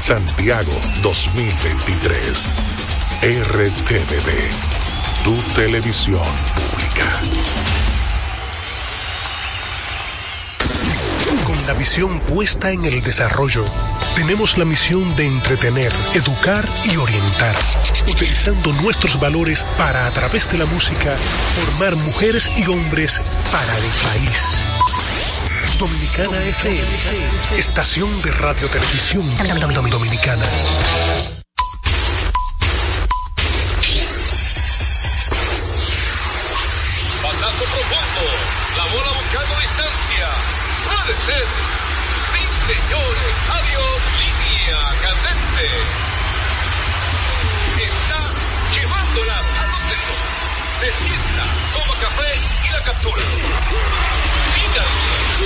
Santiago 2023. RTVD, tu televisión pública. Con la visión puesta en el desarrollo, tenemos la misión de entretener, educar y orientar, utilizando nuestros valores para, a través de la música, formar mujeres y hombres para el país. Dominicana FM, estación de radio televisión dominicana. Pasazo profundo, la bola buscando distancia. Puede ser. Sí, señores, adiós, línea candente. Está llevándola a donde. Se sienta, toma café y la captura.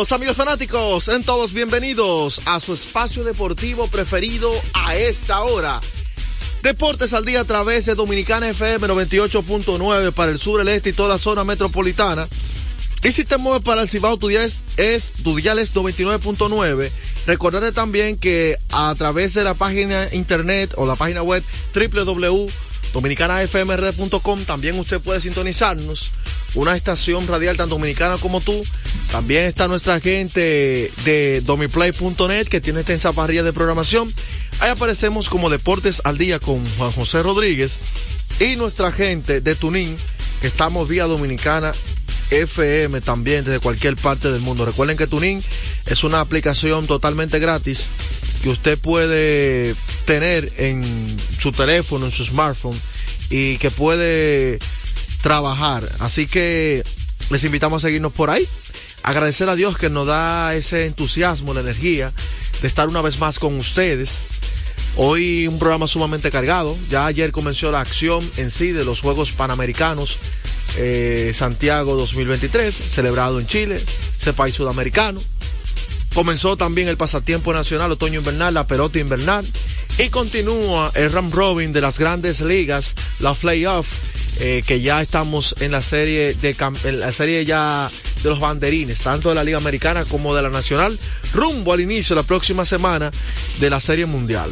Amigos fanáticos, en todos bienvenidos a su espacio deportivo preferido a esta hora. Deportes al día a través de Dominicana FM 98.9 para el sur, el este y toda la zona metropolitana. Y si te mueves para el Cibao, tu día es, es, tu dial es 99.9. Recordate también que a través de la página internet o la página web www.dominicanafmrd.com también usted puede sintonizarnos. Una estación radial tan dominicana como tú. También está nuestra gente de domiplay.net que tiene esta parrilla de programación. Ahí aparecemos como Deportes al Día con Juan José Rodríguez y nuestra gente de Tunín, que estamos vía Dominicana FM también desde cualquier parte del mundo. Recuerden que Tuning es una aplicación totalmente gratis que usted puede tener en su teléfono, en su smartphone y que puede trabajar. Así que les invitamos a seguirnos por ahí. Agradecer a Dios que nos da ese entusiasmo, la energía de estar una vez más con ustedes. Hoy un programa sumamente cargado. Ya ayer comenzó la acción en sí de los Juegos Panamericanos eh, Santiago 2023, celebrado en Chile, ese país sudamericano. Comenzó también el pasatiempo nacional otoño-invernal, la pelota invernal. Y continúa el Ram Robin de las grandes ligas, la playoff, eh, que ya estamos en la serie de en la serie ya de los banderines, tanto de la Liga Americana como de la Nacional, rumbo al inicio la próxima semana de la Serie Mundial.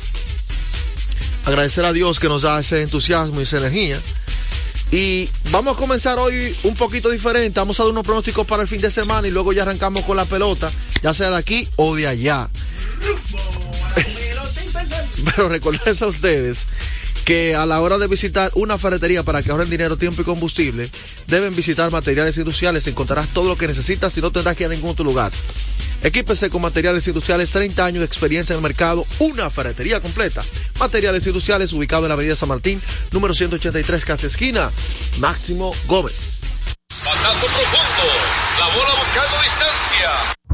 Agradecer a Dios que nos da ese entusiasmo y esa energía. Y vamos a comenzar hoy un poquito diferente. Vamos a dar unos pronósticos para el fin de semana y luego ya arrancamos con la pelota, ya sea de aquí o de allá. Pero recordarles a ustedes que a la hora de visitar una ferretería para que ahorren dinero, tiempo y combustible, deben visitar materiales industriales. Encontrarás todo lo que necesitas y no tendrás que ir a ningún otro lugar. Equípese con materiales industriales, 30 años de experiencia en el mercado, una ferretería completa. Materiales industriales ubicado en la avenida San Martín, número 183, casa esquina, Máximo Gómez. Pasazo profundo, la bola buscando distancia.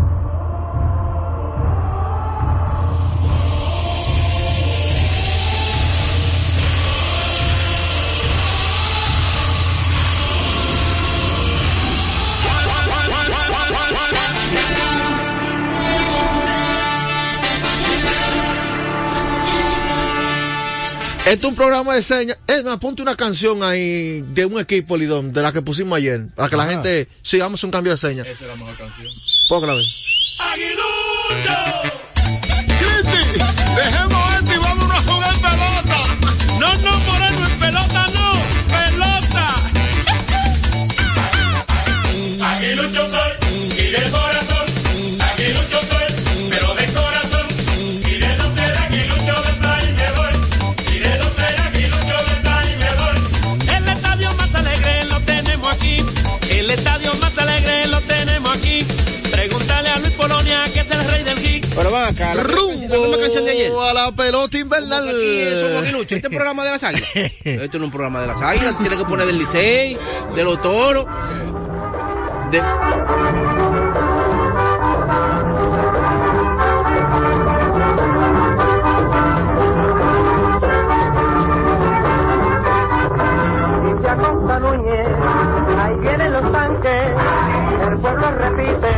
Este es un programa de señas. Es más, ponte una canción ahí de un equipo, Lidón, de la que pusimos ayer. Para que la gente. Sí, vamos a un cambio de señas. Esa es la mejor canción. Póngala. ¡Aguilucho! ¡Cristi! ¡Dejemos esto y vámonos a jugar pelota! ¡No, no, Moreno, en pelota no! ¡Pelota! ¡Aguilucho soy! Es el rey del geek. Pero van acá, la, Rumbo la misma canción de ayer. a la pelota invernal. Aquí somos. Este es programa de las águilas. Esto no es un programa de las águilas. Tiene que poner del Licey, de los toros. De... Ahí vienen los tanques, el pueblo repite,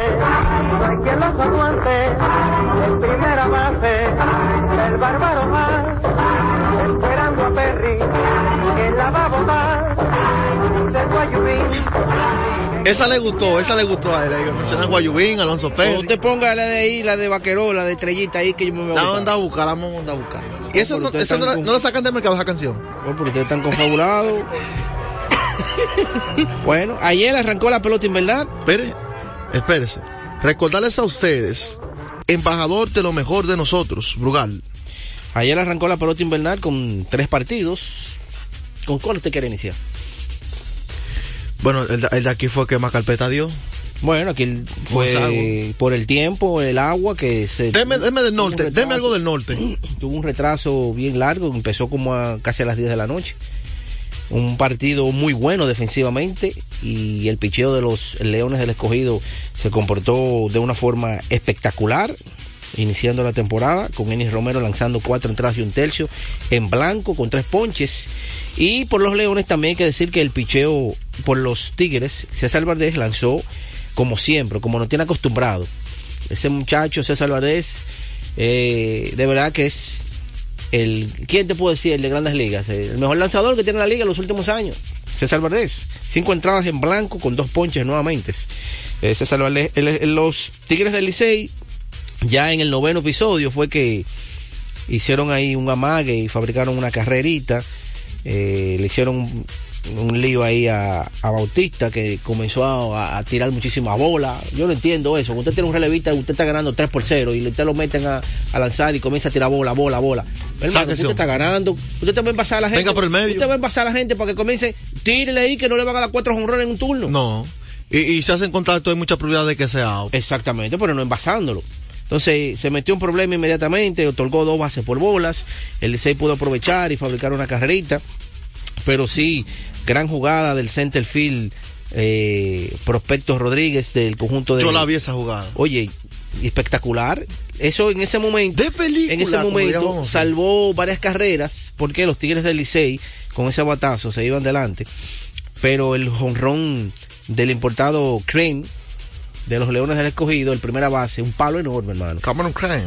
los en primera base, el bárbaro más, esperando a Perry, que la va a votar, de Guayubín. Esa le gustó, esa le gustó a él. ahí Mencionan Guayubín, Alonso Pérez. usted ponga la de ahí, la de vaqueró, la de estrellita ahí que yo me voy a La botar. onda a buscar, la vamos a buscar. Y eso, no, eso no, están no lo sacan del mercado esa canción. Oh, pero ustedes están confabulados. bueno, ayer arrancó la pelota invernal. Espere, espérese. Recordarles a ustedes, embajador de lo mejor de nosotros, Brugal. Ayer arrancó la pelota invernal con tres partidos. ¿Con cuál usted quiere iniciar? Bueno, el, de- el de aquí fue el que más carpeta dio. Bueno, aquí fue por el tiempo, el agua que se... Deme, deme del norte, deme algo del norte. Tuvo un retraso bien largo, empezó como a casi a las 10 de la noche. Un partido muy bueno defensivamente y el picheo de los Leones del Escogido se comportó de una forma espectacular, iniciando la temporada con Enis Romero lanzando cuatro entradas y un tercio en blanco con tres ponches. Y por los Leones también hay que decir que el picheo por los Tigres, César Valdés lanzó como siempre, como no tiene acostumbrado. Ese muchacho, César Valdés, eh, de verdad que es el, ¿quién te puedo decir? El de grandes ligas, el mejor lanzador que tiene la liga en los últimos años. César Valdés, cinco entradas en blanco con dos ponches nuevamente. Eh, César Valdés, el- los Tigres del Licey, ya en el noveno episodio fue que hicieron ahí un amague y fabricaron una carrerita. Eh, le hicieron un, lío ahí a, a Bautista que comenzó a, a tirar muchísima bola. Yo no entiendo eso. Usted tiene un relevista, usted está ganando 3 por 0 y usted lo meten a, a lanzar y comienza a tirar bola, bola, bola. Hermano, usted está ganando. Usted te va a envasar a la gente. Venga por el medio. Usted va a envasar a la gente para que comience. Tírele ahí que no le van a dar cuatro jonrones en un turno. No. Y, y se hacen contacto, hay mucha probabilidad de que sea out. Exactamente, pero no envasándolo. Entonces se metió un problema inmediatamente, otorgó dos bases por bolas, el Licey pudo aprovechar y fabricar una carrerita, pero sí, gran jugada del center field, eh, Prospecto Rodríguez del conjunto de... Yo la vi esa jugada. Oye, espectacular. Eso en ese momento, De película, en ese momento salvó varias carreras porque los Tigres del Licey con ese batazo se iban delante. Pero el jonrón del importado Crane de los Leones del Escogido, el primera base, un palo enorme, hermano. Cameron Crane.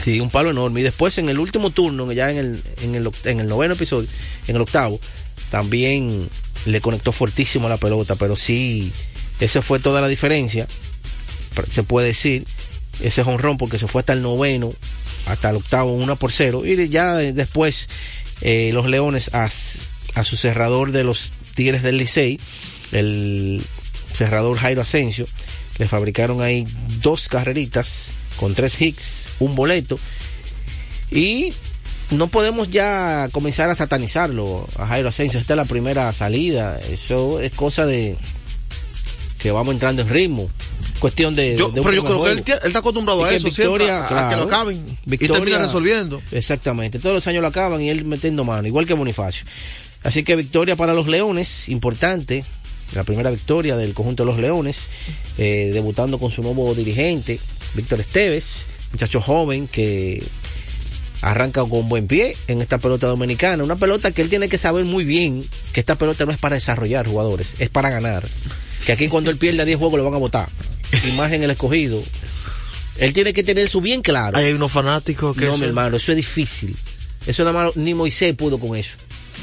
Sí, un palo enorme. Y después en el último turno, ya en el, en el, oct- en el noveno episodio, en el octavo, también le conectó fortísimo la pelota, pero sí, esa fue toda la diferencia, se puede decir, ese jonrón porque se fue hasta el noveno, hasta el octavo, una por cero, y ya de- después eh, los Leones a su cerrador de los Tigres del Licey, el cerrador Jairo Asensio, le fabricaron ahí dos carreritas con tres hits, un boleto, y no podemos ya comenzar a satanizarlo a Jairo Asensio. Esta es la primera salida. Eso es cosa de que vamos entrando en ritmo. Cuestión de. Yo- de un pero yo creo que él, está acostumbrado Y a eso, siempre, a- a, que lo acaben y Victoria- termina resolviendo. Exactamente, todos los años lo acaban y él metiendo mano, igual que Bonifacio. Así que victoria para los Leones, importante, la primera victoria del conjunto de los Leones, eh, debutando con su nuevo dirigente, Víctor Esteves, muchacho joven que arranca con buen pie en esta pelota dominicana, una pelota que él tiene que saber muy bien que esta pelota no es para desarrollar jugadores, es para ganar. Que aquí cuando él pierde a 10 juegos lo van a votar. Y más en el escogido. Él tiene que tener eso bien claro. Hay unos fanáticos que No, eso- mi hermano, eso es difícil. Eso nada más, ni Moisés pudo con eso.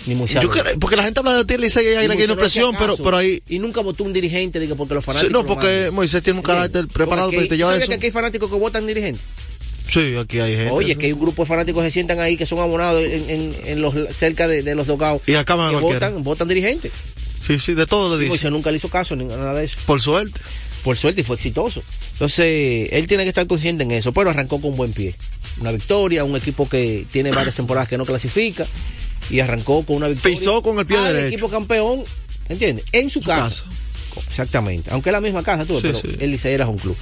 Ni Moisés. Yo creo- porque la gente habla de Tigre y dice que hay Ni la Moisés que no hacía presión, pero, pero ahí. Y nunca votó un dirigente, diga, porque los Sí, fanáticos. no, lo porque. Moisés tiene un carácter preparado aquí- te lleva ¿sabes eso. que aquí hay fanáticos que votan dirigentes? Sí, aquí hay gente. Oye, que hay un grupo de fanáticos que se sientan ahí que son abonados en, en- en los cerca de, de los dogados. Y acaban a que votan, votan dirigentes. Sí, sí, de todo le Y dice. Moisés nunca le hizo caso ni nada de eso. Por suerte. por suerte y fue exitoso. Entonces, él tiene que estar consciente en eso, pero arrancó con buen pie. Una victoria, un equipo que tiene varias temporadas que no clasifica y arrancó con una victoria. Pisó con el pie al derecho. equipo campeón, ¿entiendes? En su, casa. casa. Exactamente. Aunque es la misma casa, tú, Sí, pero sí. el Licey era un club.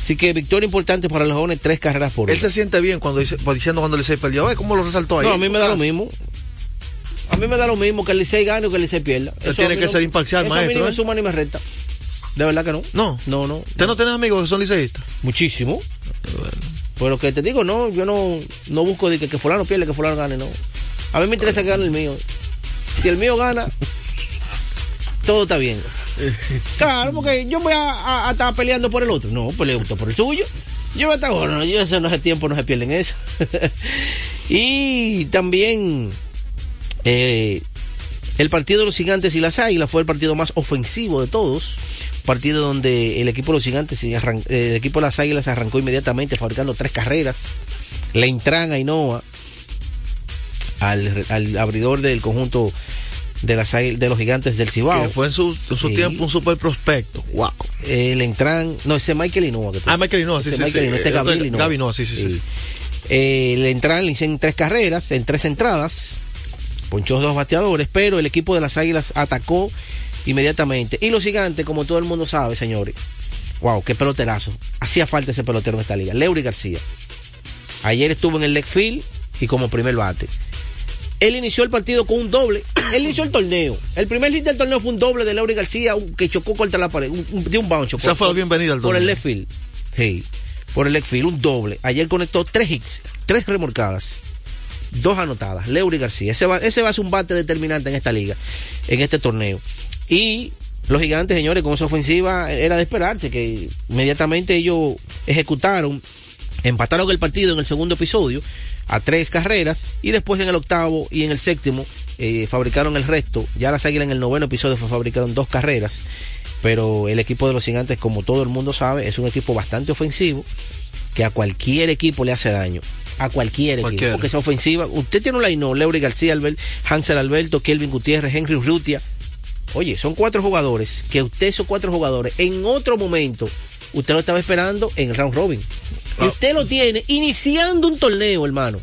Así que victoria importante para los jóvenes, tres carreras por Él una. se siente bien cuando dice, pues, diciendo cuando el Licey perdió. Ay, ¿cómo lo resaltó ahí? No, a mí me da lo mismo. A mí me da lo mismo que el Licey gane o que el Licey pierda. Usted tiene que no- ser imparcial, eso A mí maestro, ni me ¿eh? suma ni me resta. De verdad que no. No. No, no. ¿Usted no tiene amigos que son liceístas? Muchísimo. Pero que te digo, no, yo no, no busco de que, que fulano pierda, que fulano gane, no. A mí me interesa que gane el mío. Si el mío gana, todo está bien. Claro, porque yo voy a, a- a estar peleando por el otro. No, peleo usted por el suyo. Yo a estar, bueno, yo eso no hace tiempo, no se pierden eso. y también eh, el partido de los gigantes y las águilas fue el partido más ofensivo de todos. Partido donde el equipo de los gigantes y el equipo de las águilas arrancó inmediatamente fabricando tres carreras. Le entran a Ainoa al, al abridor del conjunto de las de los gigantes del Cibao. Que fue en su, en su Sí. tiempo un super prospecto. Wow. Le entran, no, ese es Michael Ah, Michael Hinoa, sí, ese sí, Michael sí. Hinoa, este Gabriel sí, sí, sí. Eh, le entran, le hicieron tres carreras, en tres entradas, ponchó dos bateadores, pero el equipo de las Águilas atacó inmediatamente. Y los gigantes, como todo el mundo sabe, señores, wow, qué peloterazo. Hacía falta ese pelotero en esta liga. Leury García. Ayer estuvo en el field y como primer bate. Él inició el partido con un doble. Él inició el torneo. El primer hit del torneo fue un doble de Leury García que chocó contra la pared. Un, un- de un bounce. Esa fue la bienvenida al Por el left field. Sí. Por el left field, un doble. Ayer conectó tres hits, tres remolcadas, dos anotadas. Leury García. Ese va, ese va a ser un bate determinante en esta liga, en este torneo. Y los gigantes, señores, con esa ofensiva era de esperarse que inmediatamente ellos ejecutaron, empataron el partido en el segundo episodio a tres carreras y después en el octavo y en el séptimo eh, fabricaron el resto. Ya las águilas en el noveno episodio fabricaron dos carreras, pero el equipo de los gigantes, como todo el mundo sabe, es un equipo bastante ofensivo que a cualquier equipo le hace daño. A cualquier equipo. Porque esa ofensiva, usted tiene un line Leury García, Albert, Hansel Alberto, Kelvin Gutiérrez, Henry Urrutia. Oye, son cuatro jugadores que usted, esos cuatro jugadores, en otro momento, usted lo estaba esperando en el round robin. Y usted lo tiene iniciando un torneo, hermano.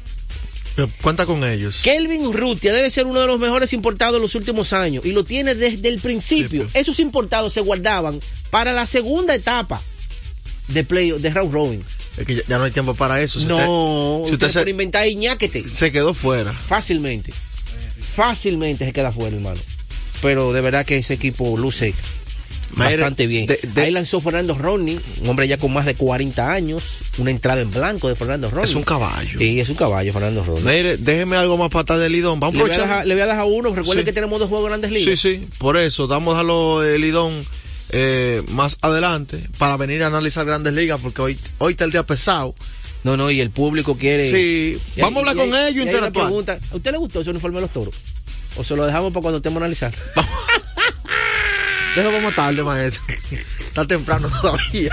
Pero Cuenta con ellos. Kelvin Urrutia debe ser uno de los mejores importados en los últimos años y lo tiene desde el principio. Sí, pues. Esos importados se guardaban para la segunda etapa de play de round robin. Es que ya, ya no hay tiempo para eso. Si no, usted, si usted, usted se, puede inventar Iñáquete se quedó fuera. fácilmente. Fácilmente se queda fuera, hermano. Pero de verdad que ese equipo luce bastante bien. de- de- Ahí lanzó Fernando Rodney, un hombre ya con más de 40 años, una entrada en blanco de Fernando Rodney. Es un caballo. Sí, es un caballo, Fernando Rodney. Mire, déjeme algo más para atrás del Lidón. Vamos Le voy, a aprovechar- dejar, le voy a dejar uno. Recuerde Sí. que tenemos dos juegos grandes ligas. Sí, sí, por eso, vamos a dejarlo el Lidón eh, más adelante para venir a analizar grandes ligas porque hoy, hoy está el día pesado. No, no, y el público quiere. Sí, vamos a hablar con ellos, interactuar. pregunta, ¿A usted le gustó ese uniforme de los toros? ¿O se lo dejamos para cuando estemos analizando? Eso vamos tarde, maestro. Está temprano todavía.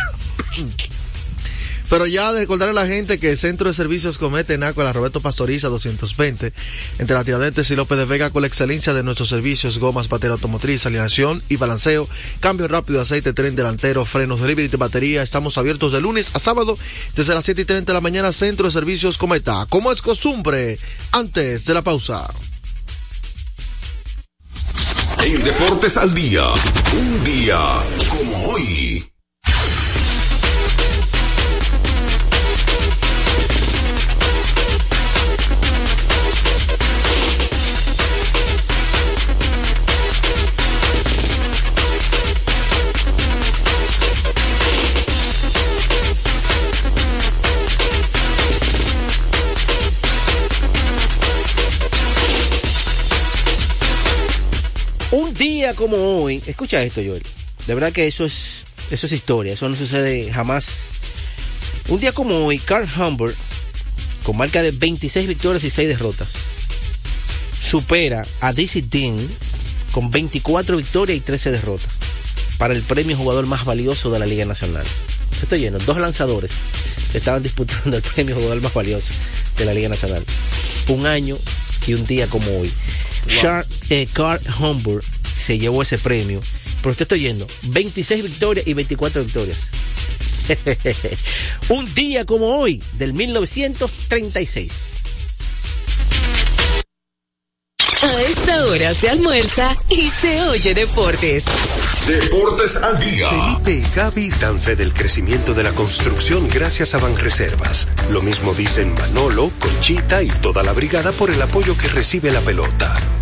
Pero ya de a la gente que el Centro de Servicios Comete Naco, la Roberto Pastoriza 220, entre la Tiradentes y López de Vega, con la excelencia de nuestros servicios, gomas, batería automotriz, alineación y balanceo, cambio rápido, aceite, tren delantero, frenos, delivery de batería. Estamos abiertos de lunes a sábado, desde las 7 y 30 de la mañana, Centro de Servicios Cometa. Como es costumbre, antes de la pausa. Deportes al Día, un día como hoy. Día como hoy, escucha esto, Joel. De verdad que eso es, eso es historia, eso no sucede jamás. Un día como hoy, Carl Humber, con marca de 26 victorias y 6 derrotas, supera a Dizzy Dean con 24 victorias y 13 derrotas para el premio jugador más valioso de la Liga Nacional. Se está lleno, dos lanzadores estaban disputando el premio jugador más valioso de la Liga Nacional. Un año y un día como hoy. Char- eh, Carl Humber se llevó ese premio Pero usted está oyendo, 26 victorias y 24 victorias. Un día como hoy, del 1936. A esta hora se almuerza y se oye deportes. Deportes al día. Felipe y Gaby dan fe del crecimiento de la construcción gracias a Banreservas. Lo mismo dicen Manolo, Conchita y toda la brigada por el apoyo que recibe la pelota.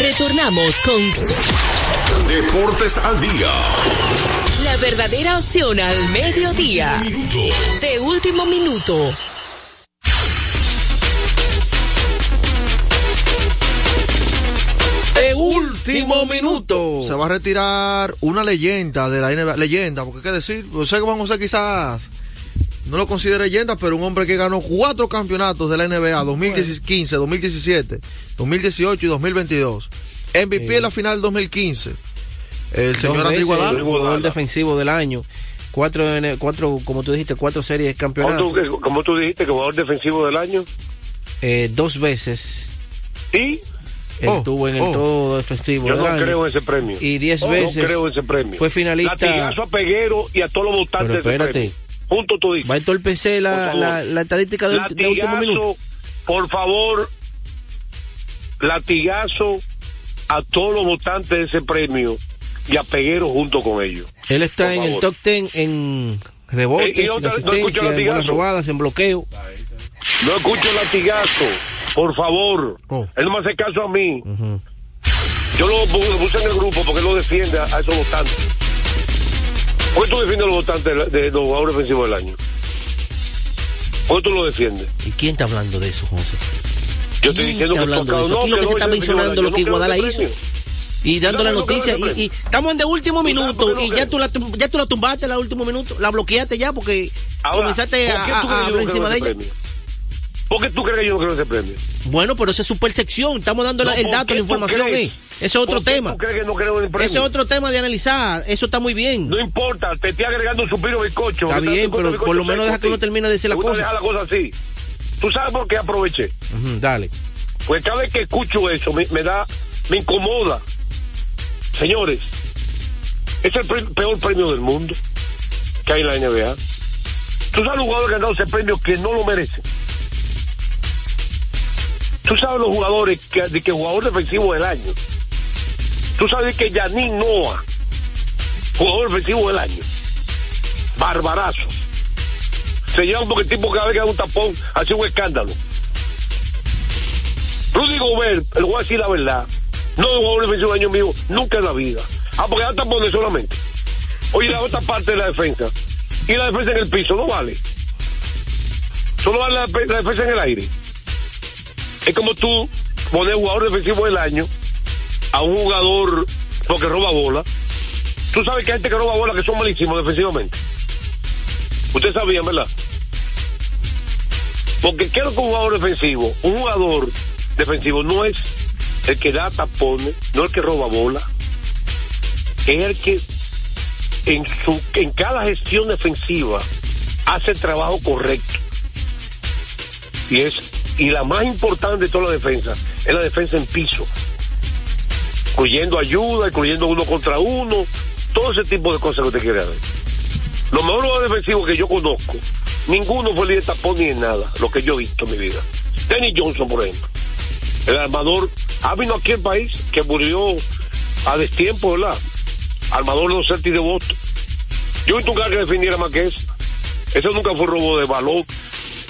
Retornamos con Deportes al día. la verdadera opción al mediodía. De último minuto. De último minuto. Se va a retirar una leyenda de la NBA. Leyenda, porque qué decir. Yo sé que vamos a ser quizás. No lo considero leyenda, pero un hombre que ganó cuatro campeonatos de la NBA: 2015, 2017, 2018 y 2022. MVP en la final 2015. El señor Dos veces Iguodala. jugador defensivo del año. Cuatro, cuatro, como tú dijiste, cuatro series de campeonato. Como tú, como tú dijiste, que jugador defensivo del año. Eh, dos veces. ¿Y? Él Oh, estuvo en el oh. todo defensivo Yo no año. creo en ese premio. Y diez No veces. creo en ese premio. Fue finalista. Latigazo a Peguero y a todos los votantes Pero de ese espérate. premio. Punto tú dices. Va a entorpecer la, la, la estadística de, ulti- de último Latigazo, minuto. por favor, latigazo a todos los votantes de ese premio y a Peguero junto con ellos. Él está Por en el top ten en rebotes, Eh, en otra- no escucho asistencia, en robadas, en bloqueo. No escucho latigazo, por favor. Oh. Él no me hace caso a mí. Yo lo, pu- lo puse en el grupo porque él lo defiende a esos votantes. ¿Por qué tú defiendes a los votantes de, los jugadores defensivos del año? ¿Por qué tú lo defiendes? ¿Y quién está hablando de eso, José? Yo estoy ¿Quién diciendo que hablando de eso? no, Aquí lo que no se está mencionando lo que no Iguadala hizo. Y dando la No, no noticia, y, estamos en de último ¿Tú sabes minuto, no y ya tú, la, ya tú la tumbaste en el último minuto, la bloqueaste ya porque Ahora, comenzaste ¿por a, a- a hablar no encima de ella. premio? ¿Por qué tú crees que yo no creo en ese premio? Bueno, pero esa es su percepción, estamos dando No, el ¿por dato, la información, eh. Ese es otro ¿Por qué tema. ¿Tú crees que no creo en el premio? Ese es otro tema de analizar, eso está muy bien. No importa, te estoy agregando un suspiro bizcocho. Está bien, pero por lo menos deja que uno termine de decir la cosa. dejar la cosa así. ¿Tú sabes por qué aproveché? Dale. Pues cada vez que escucho eso me, me da, me incomoda. Señores, es el pre- peor premio del mundo que hay en la NBA. Tú sabes los jugadores que han dado ese premio que no lo merecen. Tú sabes los jugadores que, de que jugador defensivo del año. Tú sabes que Yanin Noah, jugador defensivo del año. Barbarazos. Se llevan porque el tipo cada vez que da un tapón hace un escándalo. Rudy Gobert, le voy a decir la verdad, no es jugador defensivo del año mío, nunca en la vida. Ah, porque da tapones solamente. Oye, la otra parte de la defensa. Y la defensa en el piso, no vale. Solo vale la defensa en el aire. Es como tú poner jugador defensivo del año a un jugador porque roba bola. Tú sabes que hay gente que roba bola que son malísimos defensivamente. Ustedes sabían, ¿verdad? Porque ¿qué que un jugador defensivo? Un jugador defensivo no es el que da tapones, no el que roba bola, es el que en su en cada gestión defensiva hace el trabajo correcto. Y es y la más importante de toda la defensa es la defensa en piso. Incluyendo ayuda, incluyendo uno contra uno, todo ese tipo de cosas que usted quiere ver. Los mejores defensivos que yo conozco, ninguno fue líder de tapón ni en nada, lo que yo he visto en mi vida. Denny Johnson, por ejemplo. El armador, ha venido aquí al país que murió a destiempo, ¿verdad? armador de los Celtics de Boston. Yo visto un cara que defendiera más que. Eso nunca fue robo de balón.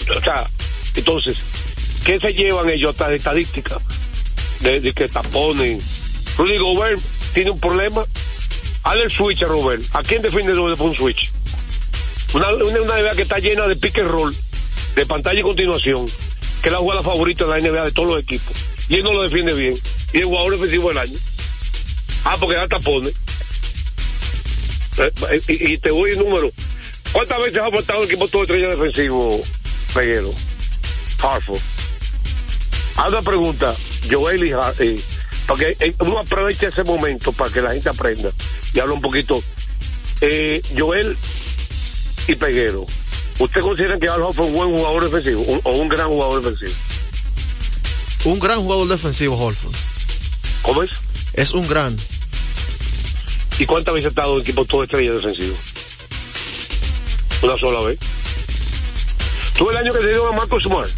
O sea, entonces, ¿qué se llevan ellos hasta de estadística? De, de que taponen. Rudy Gobert tiene un problema. Hazle el switch a Robert. ¿A quién defiende de un switch? Una, NBA que está llena de pick and roll, de pantalla y continuación, que es la jugada favorita de la NBA de todos los equipos. Y él no lo defiende bien. Y el jugador defensivo del año. Ah, porque da tapones. Eh, eh, y, te voy el número. ¿Cuántas veces ha faltado el equipo todo estrella defensivo, Peguero? Haz una pregunta, Joel y, Har- y- porque eh, uno aprovecha ese momento para que la gente aprenda y habla un poquito. Eh, Joel y Peguero, ¿usted considera que Al es un buen jugador defensivo un- o un gran jugador defensivo? Un gran jugador defensivo, Holford. ¿Cómo es? Es un gran. ¿Y cuántas veces ha estado en equipo todo estrella defensivo? Una sola vez. Tuve el año que se dio a Marcos Smart.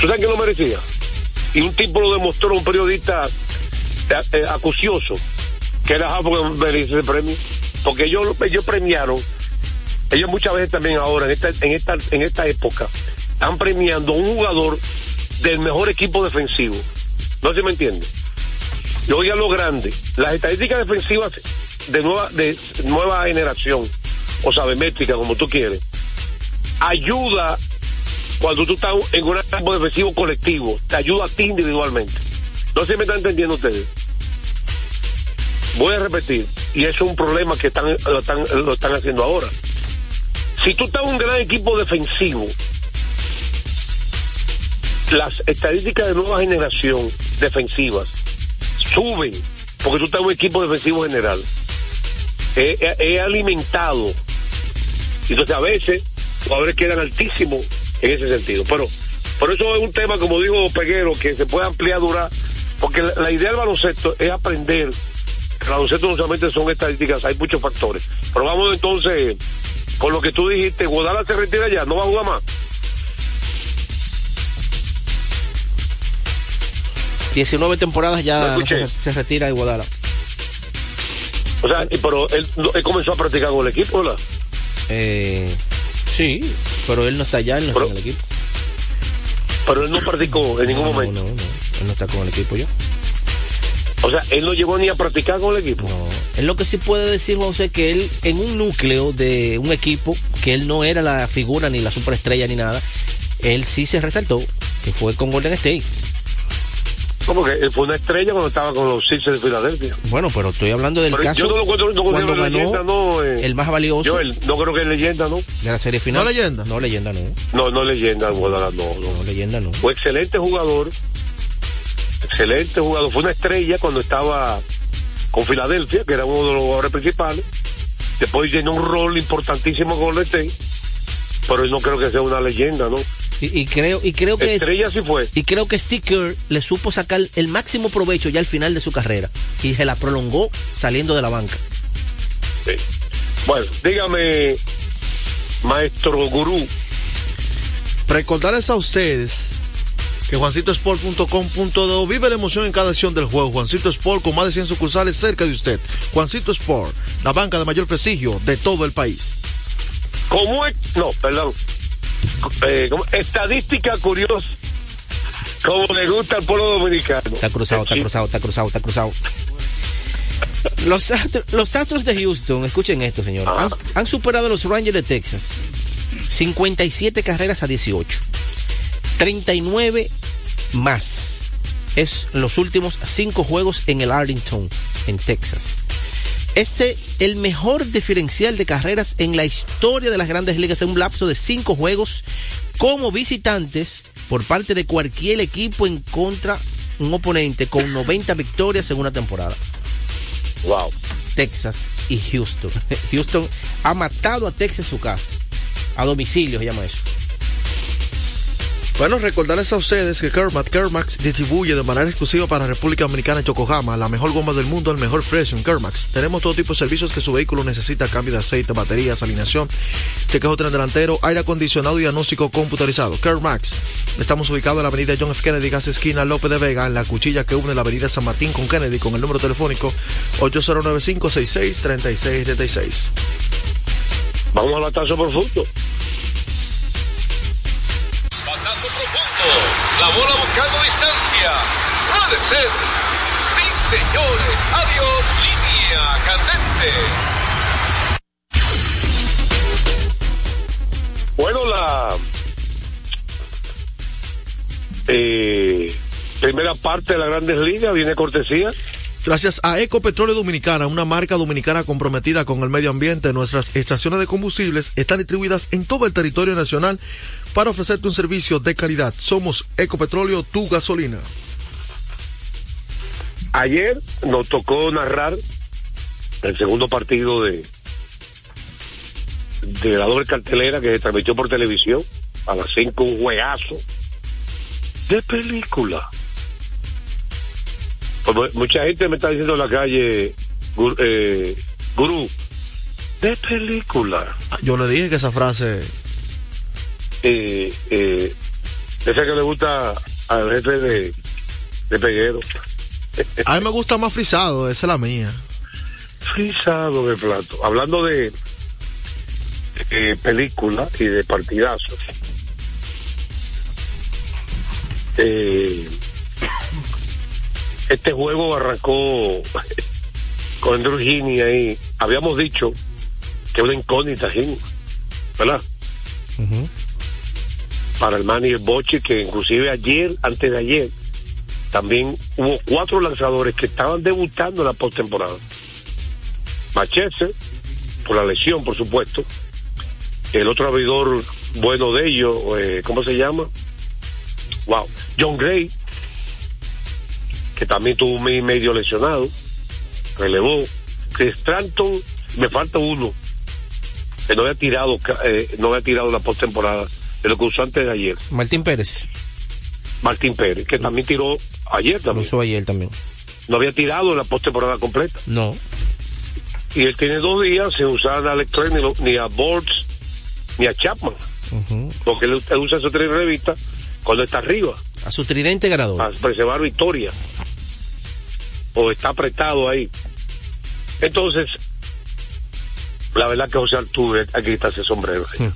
¿Tú sabes que lo merecía? Y un tipo lo demostró, un periodista eh, acucioso, que era Hartford que merecía ese premio. Porque ellos, ellos premiaron, ellos muchas veces también ahora, en esta, en esta, en esta época, están premiando a un jugador del mejor equipo defensivo. No si me entiende. Y oiga lo grande, las estadísticas defensivas de nueva, de nueva generación, o sabemétrica, como tú quieres, ayuda cuando tú estás en un campo defensivo colectivo, te ayuda a ti individualmente. No sé si me están entendiendo ustedes. Voy a repetir, y es un problema que están, lo están haciendo ahora. Si tú estás en un gran equipo defensivo, las estadísticas de nueva generación defensivas suben porque tú estás en un equipo defensivo general. He, he- he alimentado. Entonces a veces jugadores quedan altísimos en ese sentido. Pero por eso es un tema, como dijo Peguero, que se puede ampliar, durar. Porque la, la idea del baloncesto es aprender. El baloncesto no solamente son estadísticas, hay muchos factores. Pero vamos entonces con lo que tú dijiste. Guadalajara se retira ya, no va a jugar más. 19 temporadas ya se, se retira de Guadalajara. O sea, pero él, él comenzó a practicar con el equipo, ¿verdad? Eh, sí, pero él no está allá, él no está en el equipo. Pero él no practicó en ningún No, momento. No, no, él no está con el equipo ya. O sea, él no llegó ni a practicar con el equipo. Él lo que sí puede decir, José, que él en un núcleo de un equipo, que él no era la figura ni la superestrella ni nada, él sí se resaltó, que fue con Golden State. Como que él fue una estrella cuando estaba con los Sixers de Filadelfia. Bueno, pero estoy hablando del Pero caso yo no lo encuentro- no cuando ganó leyenda, no, eh. el más valioso Yo él, no creo que es leyenda, ¿no? de la serie final. ¿No leyenda? No, leyenda no. No, no leyenda, Guadalajara, no, no. No, leyenda no. Fue excelente jugador. Excelente jugador. Fue una estrella cuando estaba con Filadelfia, que era uno de los jugadores principales. Después llenó un rol importantísimo con Golden State. Pero no creo que sea una leyenda, ¿no? Y, y creo y creo que Estrella sí fue. y creo que Steve Kerr le supo sacar el máximo provecho ya al final de su carrera y se la prolongó saliendo de la banca. Sí. Bueno, dígame, maestro gurú. Recordarles a ustedes que juancitosport.com.do vive la emoción en cada acción del juego. Juancito Sport con más de 100 sucursales cerca de usted. Juancito Sport, la banca de mayor prestigio de todo el país. ¿Cómo es? No, perdón. Eh. Estadística curiosa. Como le gusta al pueblo dominicano. Está cruzado, está cruzado, está cruzado, está cruzado. Los, Astros- los Astros de Houston, escuchen esto, señor, han, han superado a los Rangers de Texas. 57 carreras a 18. 39 más. Es los últimos cinco juegos en el Arlington, en Texas. Ese el mejor diferencial de carreras en la historia de las grandes ligas en un lapso de cinco juegos como visitantes por parte de cualquier equipo en contra un oponente con 90 victorias en una temporada. Wow. Texas y Houston. Houston ha matado a Texas en su casa. A domicilio se llama eso. Bueno, recordarles a ustedes que Kermax, Kermax distribuye de manera exclusiva para República Dominicana y Yokohama la mejor goma del mundo al mejor precio en Kermax. Tenemos todo tipo de servicios que su vehículo necesita, cambio de aceite, baterías, alineación, chequeo tren delantero, aire acondicionado y diagnóstico computarizado. Kermax. Estamos ubicados en la avenida John F. Kennedy, gas esquina López de Vega, en la cuchilla que une la avenida San Martín con Kennedy, con el número telefónico 8095663676. Vamos al batazo profundo. Batazo bola buscando distancia. Puede ser. Sí, señores. Adiós. Línea candente. Bueno, la eh, primera parte de la Grandes Ligas viene cortesía. Gracias a Ecopetróleo Dominicana, una marca dominicana comprometida con el medio ambiente, nuestras estaciones de combustibles están distribuidas en todo el territorio nacional para ofrecerte un servicio de calidad. Somos Ecopetróleo, tu gasolina. Ayer nos tocó narrar el segundo partido de de la doble cartelera que se transmitió por televisión a las 5 un juegazo de película. Como mucha gente me está diciendo en la calle, gur- eh, gurú, de película. Yo le dije que esa frase, Eh, eh, esa que le gusta al jefe de, de Peguero. a mí me gusta más frisado, esa es la mía. frisado de plato. Hablando de eh, película y de partidazos. Eh, este juego arrancó con Andrew Heaney ahí. Habíamos dicho que una incógnita Heaney, ¿verdad? Para el Manny el Boche, que inclusive ayer, antes de ayer, también hubo cuatro lanzadores que estaban debutando en la postemporada. Machese, por la lesión, por supuesto. El otro abridor bueno de ellos, eh, ¿cómo se llama? Wow. John Gray, que también tuvo un mes y medio lesionado, relevó. Chris Stranton, me falta uno, que no había tirado, eh, no había tirado la postemporada, de lo que usó antes de ayer. Martín Pérez. Martín Pérez, que también tiró ayer Lo también. usó ayer también. No había tirado la postemporada completa. No. Y él tiene dos días sin usar a Alex Trent ni, lo- ni a Boards ni a Chapman. Porque él, él usa esos tres revistas cuando está arriba, A su tridente ganador. para preservar victoria. O está apretado ahí. Entonces, la verdad que José Altuve hay que quitarse sombrero. ahí.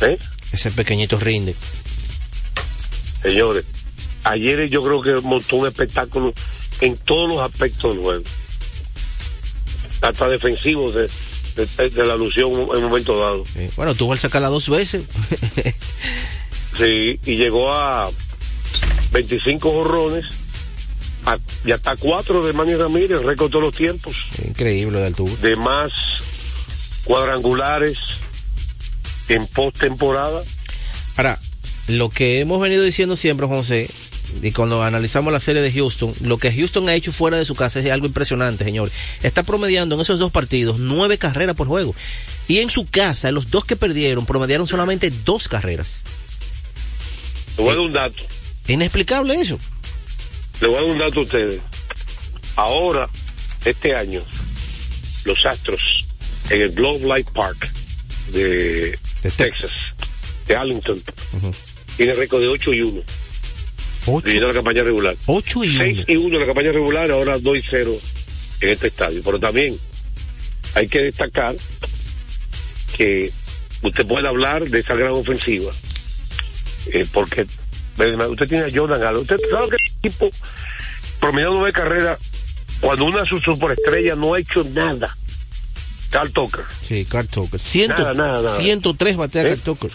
¿Eh? Ese pequeñito rinde. Señores, ayer yo creo que montó un espectáculo en todos los aspectos del juego. Hasta defensivo de, de- de la alusión en un momento dado. Sí. Bueno, tuvo el sacarla dos veces. Sí, y llegó a 25 jorrones a- y hasta cuatro de Manny Ramírez, récord de todos los tiempos. Increíble de altura. De más cuadrangulares en postemporada. Ahora, lo que hemos venido diciendo siempre, José, y cuando analizamos la serie de Houston, lo que Houston ha hecho fuera de su casa es algo impresionante, señor. Está promediando en esos dos partidos nueve carreras por juego. Y en su casa, los dos que perdieron, promediaron solamente dos carreras. Le voy a dar un dato. Inexplicable eso. Le voy a dar un dato a ustedes. Ahora, este año, los Astros en el Globe Light Park de, Texas, de Arlington, tiene récord de 8 y 1. Dividido la campaña regular. 8 y 6 y 1 en la campaña regular, ahora 2 y 0 en este estadio. Pero también hay que destacar que usted puede hablar de esa gran ofensiva. eh, porque eh, usted tiene a Jordan Allen. Usted sabe que el equipo promediando nueve carreras cuando una de sus superestrellas no ha hecho nada. Carl Tucker. Sí, Carl Tucker. Ciento- Nada, nada, nada. 103 batea ¿Eh? Carl Tucker.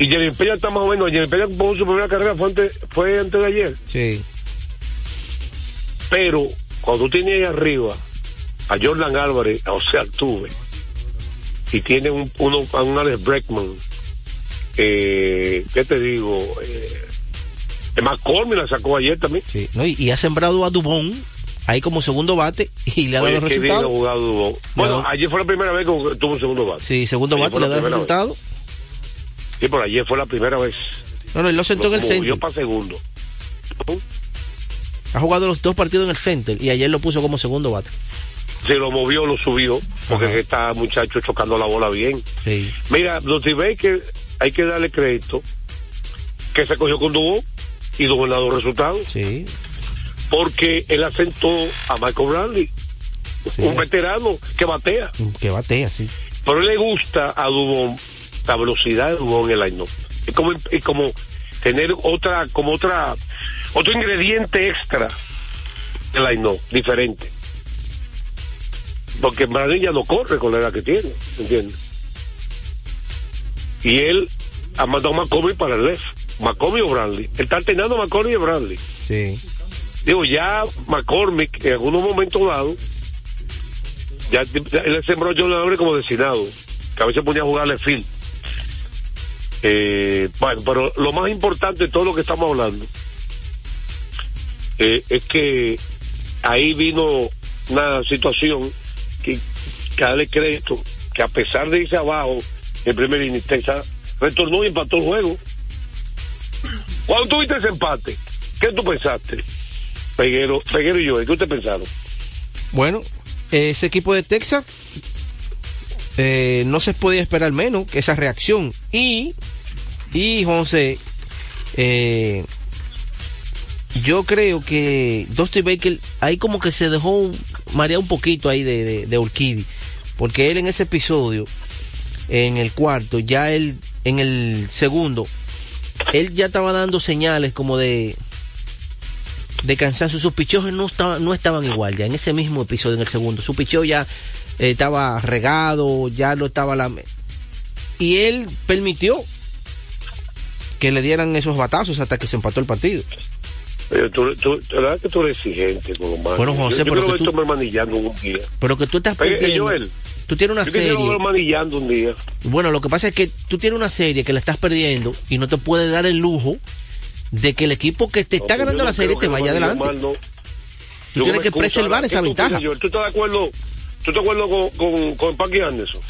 Y Jeremy Peña está más o menos. Jeremy Peña pongo su primera carrera fue antes, fue antes de ayer. Sí. Pero cuando tú tienes ahí arriba a Jordan Álvarez, a José Altuve, y tiene un, uno, a un Alex Breckman, eh, ¿qué te digo? Eh, McCormick la sacó ayer también. Sí, ¿no? y, y ha sembrado a Dubón ahí como segundo bate y le ha dado ha jugado. Bueno, Le ayer fue la primera vez que tuvo un segundo bate. Sí, segundo Ayer bate le ha dado primera vez. resultado. Y por ayer fue la primera vez. No, no, él lo sentó en el movió centro. para segundo. Ha jugado los dos partidos en el center y ayer lo puso como segundo bate. Se lo movió, lo subió, porque que está muchacho chocando la bola bien. Sí. Mira, Dusty Baker, hay que darle crédito que se cogió con Dubó y Dubó ha dado resultados. Sí. Porque él asentó a Michael Bradley, Sí, un es- veterano que batea. Que batea, sí. Pero le gusta a Dubón la velocidad de Dubón en el line Es como, es como tener otra, como otra, otro ingrediente extra del line diferente. Porque Bradley ya no corre con la edad que tiene, ¿entiendes? Y él ha mandado a McCormick para el left. McCormick o Bradley. Él está alternando a McCormick y Bradley. Sí. Digo, ya McCormick en algunos momentos dados, ya, ya él sembró John Abre como destinado, que a veces ponía a jugarle Phil. Eh, bueno, pero lo más importante de todo lo que estamos hablando eh, es que ahí vino una situación que, que darle crédito, que a pesar de irse abajo en primer inning, Texas retornó y empató el juego. Cuando tuviste ese empate, ¿qué tú pensaste? Peguero, y yo, ¿qué ustedes pensaron? Bueno, ese equipo de Texas eh, no se podía esperar menos que esa reacción. Y, y José, eh, yo creo que Dusty Baker ahí como que se dejó marear un poquito ahí de, de, de. Porque él en ese episodio, en el cuarto, ya él, en el segundo, él ya estaba dando señales como de de cansancio. Sus picheos no estaban, no estaban igual ya en ese mismo episodio, en el segundo. Su picheo ya eh, estaba regado, ya lo estaba la... Y él permitió que le dieran esos batazos hasta que se empató el partido. Pero tú, tú, la verdad que tú eres exigente con Omar. Bueno, José, yo, yo pero que tú- manillando un día. Pero que tú estás perdiendo. Joel, tú tienes una yo serie. manillando un día. Bueno, lo que pasa es que tú tienes una serie que la estás perdiendo y no te puedes dar el lujo de que el equipo que te está No, ganando la serie te vaya adelante. mal, no. Tú tienes que preservar esa ¿qué tú ventaja. Joel? ¿Tú estás de acuerdo? ¿Tú estás de acuerdo con, con, con Paqui Anderson?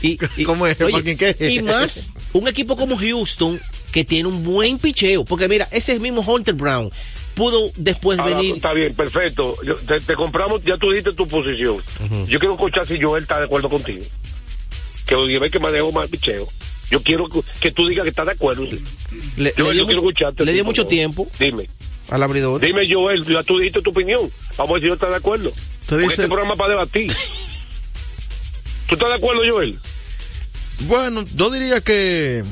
Y, y- ¿Cómo es? y más un equipo como Houston que tiene un buen picheo. Porque mira, ese mismo Hunter Brown pudo después Ahora, venir. Está bien, perfecto. Yo- te, te compramos, ya tú dijiste tu posición. Yo quiero escuchar si Joel está de acuerdo contigo. Que lo lleve que manejo más picheo. Yo quiero que, tú digas que estás de acuerdo. Le, yo quiero escucharte. le dio mucho tiempo Dime. al abridor. Dime, Joel, ya tú dijiste tu opinión. Vamos a ver si yo estoy de acuerdo. Te Porque dice- este programa es para debatir. ¿Tú estás de acuerdo, Joel? Bueno, yo diría que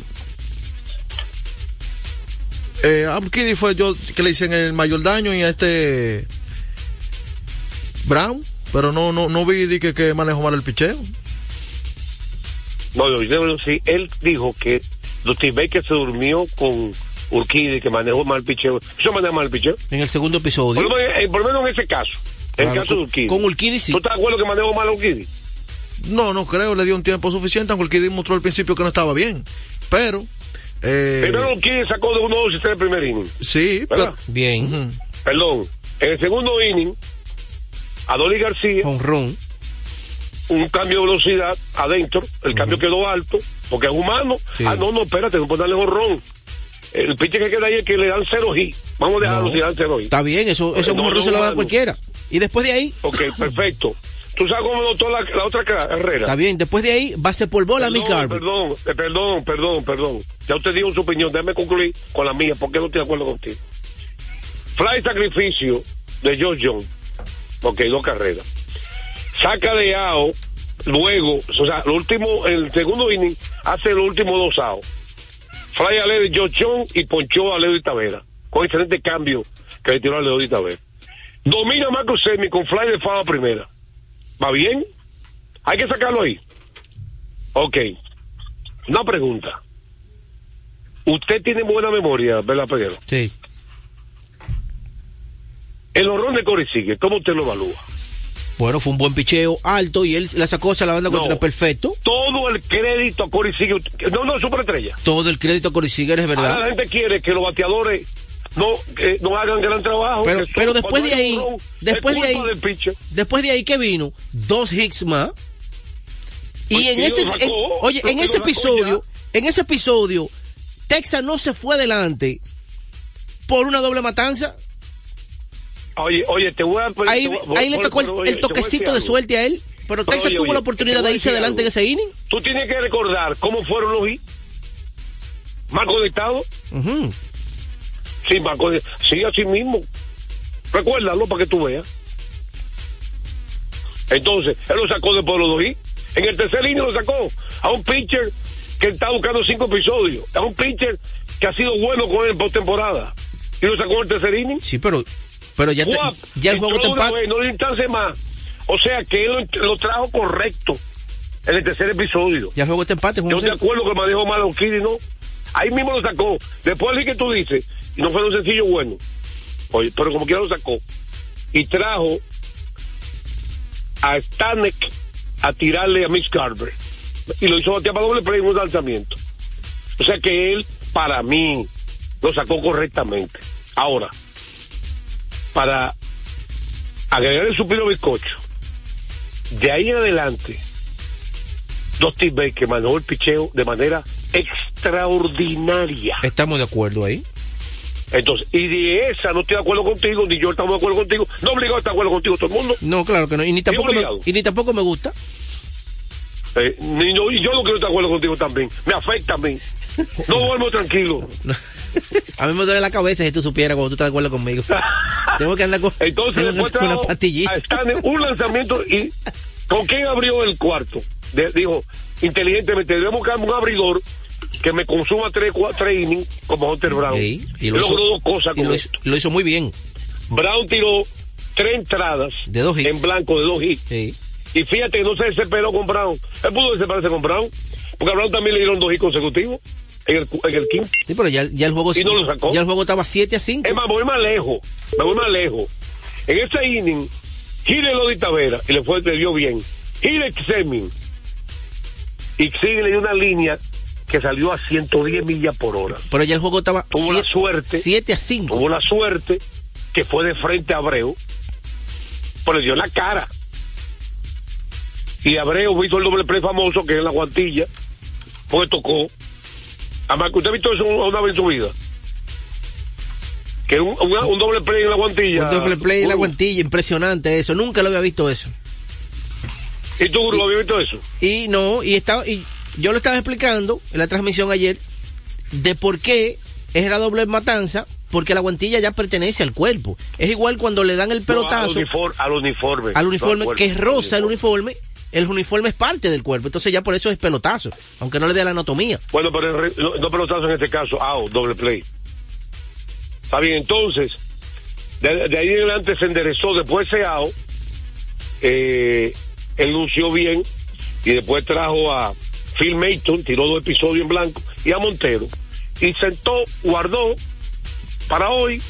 eh, a Urquidy fue yo que le hice el mayor daño y a este Brown, pero no no no vi que, que manejó mal el picheo. No, yo sí, él dijo que Dusty Baker se durmió con Urquidi, que manejó mal el picheo. ¿Eso maneja mal el picheo? En el segundo episodio. Por lo, menos, eh, por lo menos en ese caso. En el caso de con- Urquidi. con Urquidy sí. ¿Tú estás de acuerdo que manejó mal a Urquidi? No, no creo, le dio un tiempo suficiente, aunque Urquidy mostró al principio que no estaba bien. Pero eh, Primero Urquidi sacó de 1-2 y el primer inning. sí, pero, Bien. Perdón. En el segundo inning, Adoli García, Con run. Un cambio de velocidad adentro, el cambio quedó alto, porque es humano. Sí. Ah, no, no, espérate, no puedes darle jorrón. El pitch que queda ahí es que le dan cero hit. Vamos a dejarlo No. si dan cero hit. Está bien, eso, eso No, un no, se lo da a cualquiera. Y después de ahí, Ok, perfecto. ¿Tú sabes cómo notó la, la otra carrera? está bien, después de ahí, base por bola, mi Garvey. perdón, eh, perdón, perdón, perdón. Ya usted dijo su opinión, déjame concluir con la mía, porque no estoy de acuerdo contigo. Fly sacrificio de George John. Ok, dos carreras. Saca de AO, luego, o sea, lo último, el segundo inning, hace los últimos dos AO. Fly a Leo John y ponchó a Leo de Tavera, con excelente cambio que le tiró a Leo Tavera. Domina Marco Semi con fly de fama primera. ¿Va bien? Hay que sacarlo ahí. Ok. Una pregunta. Usted tiene buena memoria, ¿verdad, Pedro? Sí. El horror de Corey sigue, ¿cómo usted lo evalúa? Bueno, fue un buen picheo alto y él la sacó hacia la banda No. contra perfecto. Todo el crédito a Corey sigue. No, no, superestrella. Todo el crédito a Corey Seager es Ahora verdad. la gente quiere que los bateadores no, eh, no hagan gran trabajo. Pero- después de ahí- después es de ahí-. Después de ahí que vino, dos hits más. Y Pues en ese, lo sacó. en- oye, en ese episodio, en ese episodio, Texas no se fue adelante por una doble matanza. Oye, oye, te voy a... Ahí, te voy- ahí le tocó el, oye, toquecito de suerte a él. Pero Texas tuvo la oportunidad de irse adelante en ese inning. Tú tienes que recordar cómo fueron los hits. Mal conectados. Ujú. Sí, mal conectados. Sí, así mismo. Recuérdalo para que tú veas. Entonces, él lo sacó de los dos hits. En el tercer inning lo sacó a un pitcher que está buscando cinco episodios. A un pitcher que ha sido bueno con él en postemporada. Y lo sacó en el tercer inning. Sí, pero, pero ya, te- ya el juego te empata. no le instancia más. O sea que él lo, lo trajo correcto en el tercer episodio. Ya el juego te empate, Yo te acuerdo que manejó mal a O'Keefe, ¿no? Ahí mismo lo sacó. Después así que tú dices, y no fue un sencillo bueno. Oye, pero como quiera lo sacó. Y trajo a Stanek a tirarle a Mitch Garber. Y lo hizo batear para doble play en un lanzamiento. O sea que él, para mí, lo sacó correctamente. Ahora, para agregar el supino bizcocho, de ahí en adelante, Dusty Baker manejó el picheo de manera extraordinaria. Estamos de acuerdo ahí. Entonces, y de esa no estoy de acuerdo contigo, ni yo estamos de acuerdo contigo, no obligado a estar de acuerdo contigo todo el mundo. No, claro que no. Y ni tampoco, me, y ni tampoco me gusta. Eh, ni yo, y yo no quiero estar de acuerdo contigo también. Me afecta a mí. No duermo tranquilo. A mí me duele la cabeza si tú supieras cuando tú estás de acuerdo conmigo. Tengo que andar con, Entonces, después con una pastillita. un lanzamiento y ¿con quién abrió el cuarto? De- dijo, inteligentemente, debemos buscar un abridor que me consuma tres, cua- tres innings como Hunter Brown. Sí, y y lo logró hizo- dos cosas y con lo hizo, lo hizo muy bien. Brown tiró tres entradas De dos hits. en blanco de dos hits. Sí. Y fíjate no se desesperó con Brown. Él pudo desesperarse con Brown. Porque a Brown también le dieron dos hits consecutivos en el, en el quinto. Sí, pero ya, ya el juego Y no lo sacó. ya el juego estaba 7 a 5. Es más, me voy más lejos. Me voy más lejos. En ese inning, Gile lo di Tavera y le fue, le dio bien. Gile Xemin. Y Xemin le dio una línea que salió a 110 millas por hora. Pero ya el juego estaba Tuvo la suerte. 7 a 5. Tuvo la suerte que fue de frente a Abreu, pero le dio la cara. Y Abreu hizo el doble play famoso que es la guantilla, porque tocó. Además, ¿usted ha visto eso una vez en su vida? Que un, un doble play en la guantilla. Un doble play en la Guru. guantilla, impresionante eso. Nunca lo había visto eso. ¿Y tú, Guru, habías visto eso? Y no, y estaba, y yo lo estaba explicando en la transmisión ayer de por qué es la doble matanza, porque la guantilla ya pertenece al cuerpo. Es igual cuando le dan el No, pelotazo al, uniforme, al uniforme. al uniforme, No al que es rosa el uniforme, el uniforme es parte del cuerpo, entonces ya por eso es pelotazo, aunque no le dé la anatomía. Bueno, pero re- no, en este caso, out, doble play. Está bien, entonces, de, de ahí en adelante se enderezó después ese out, eh, él lució bien y después trajo a Phil Mayton, tiró dos episodios en blanco, y a Montero, y sentó, guardó para hoy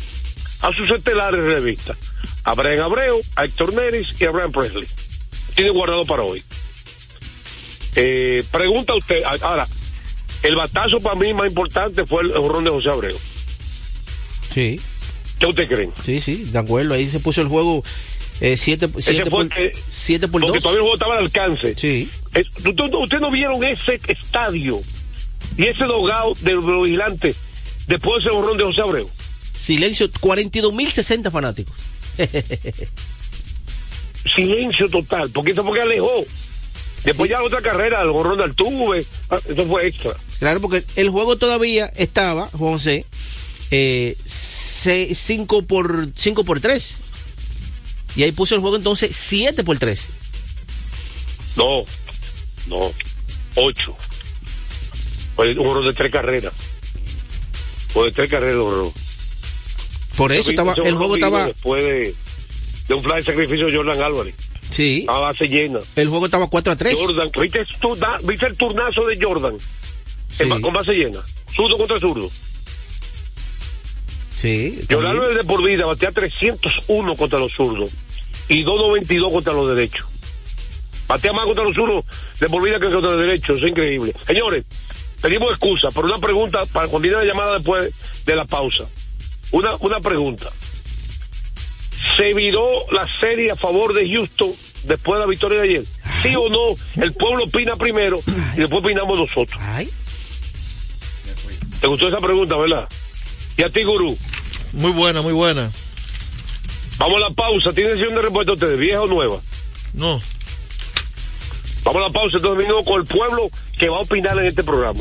a sus estelares de revista, a Brian Abreu, a Héctor Neris y a Brian Presley. Tiene guardado para hoy. Eh, pregunta usted, ahora, el batazo para mí más importante fue el jorrón de José Abreu. Sí. ¿Qué usted creen? Sí, sí, de acuerdo, ahí se puso el juego 7 Ese fue por, el que- siete por Porque 2. todavía el juego estaba al alcance. Sí. Eh, ¿Ustedes usted no vieron ese estadio y ese dogado de los vigilantes después de ese jorrón de José Abreu? Silencio, 42.060 fanáticos. Silencio total, porque eso fue que alejó. Después ya la otra carrera, el jorrón de Altuve, ah, eso fue extra. Claro, porque el juego todavía estaba, Juan José, 5 por 5 por 3. Y ahí puso el juego entonces 7 por 3. No, no, ocho. Fue un jorrón de tres carreras. Fue de tres carreras, el jorrón. Por eso estaba, el juego estaba, Después de, de un fly de sacrificio de Jordan Álvarez. sí, A base llena. el juego estaba 4 a 3. Jordan, ¿viste, el turna- ¿viste el turnazo de Jordan? Sí. En con base llena. Zurdo contra zurdo. Sí, Jordan. Álvarez de por vida batea 301 contra los zurdos y 292 contra los derechos. Batea más contra los zurdos de por vida que contra los derechos. Es increíble. Señores, pedimos excusa por una pregunta para cuando viene la llamada después de la pausa. Una, una pregunta. ¿Se viró la serie a favor de Houston después de la victoria de ayer? ¿Sí o no? El pueblo opina primero y después opinamos nosotros. ¿Te gustó esa pregunta, verdad? ¿Y a ti, Gurú? Muy buena, muy buena. Vamos a la pausa. ¿Tienen sesión de respuesta ustedes, vieja o nueva? No. Vamos a la pausa, entonces venimos con el pueblo que va a opinar en este programa.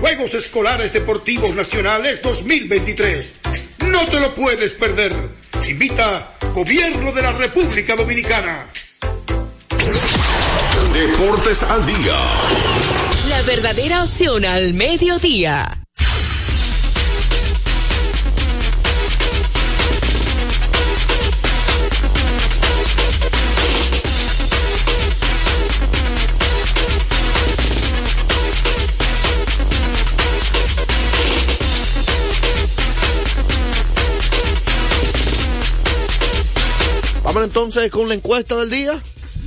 Juegos Escolares Deportivos Nacionales 2023. No te lo puedes perder. Invita Gobierno de la República Dominicana. Deportes al día. La verdadera opción al mediodía. Vamos entonces con la encuesta del día.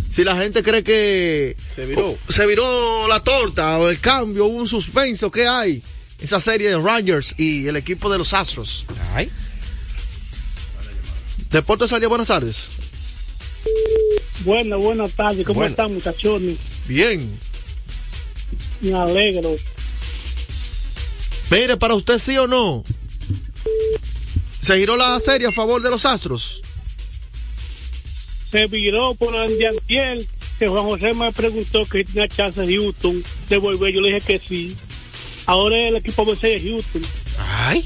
Si la gente cree que Se viró. o- se viró la torta o el cambio, hubo un suspenso, ¿qué hay? Esa serie de Rangers y el equipo de los Astros. Ay. Deportes al día, buenas tardes. Buenas, buenas tardes. ¿Cómo Buenas. están, muchachones? Bien. Me alegro. Mire, para usted sí o no. ¿Se giró la serie a favor de los Astros? Se viró por el de antier, que Juan José me preguntó que tenía chance de Houston de volver. Yo le dije que sí. Ahora el equipo a ser Houston. Ay.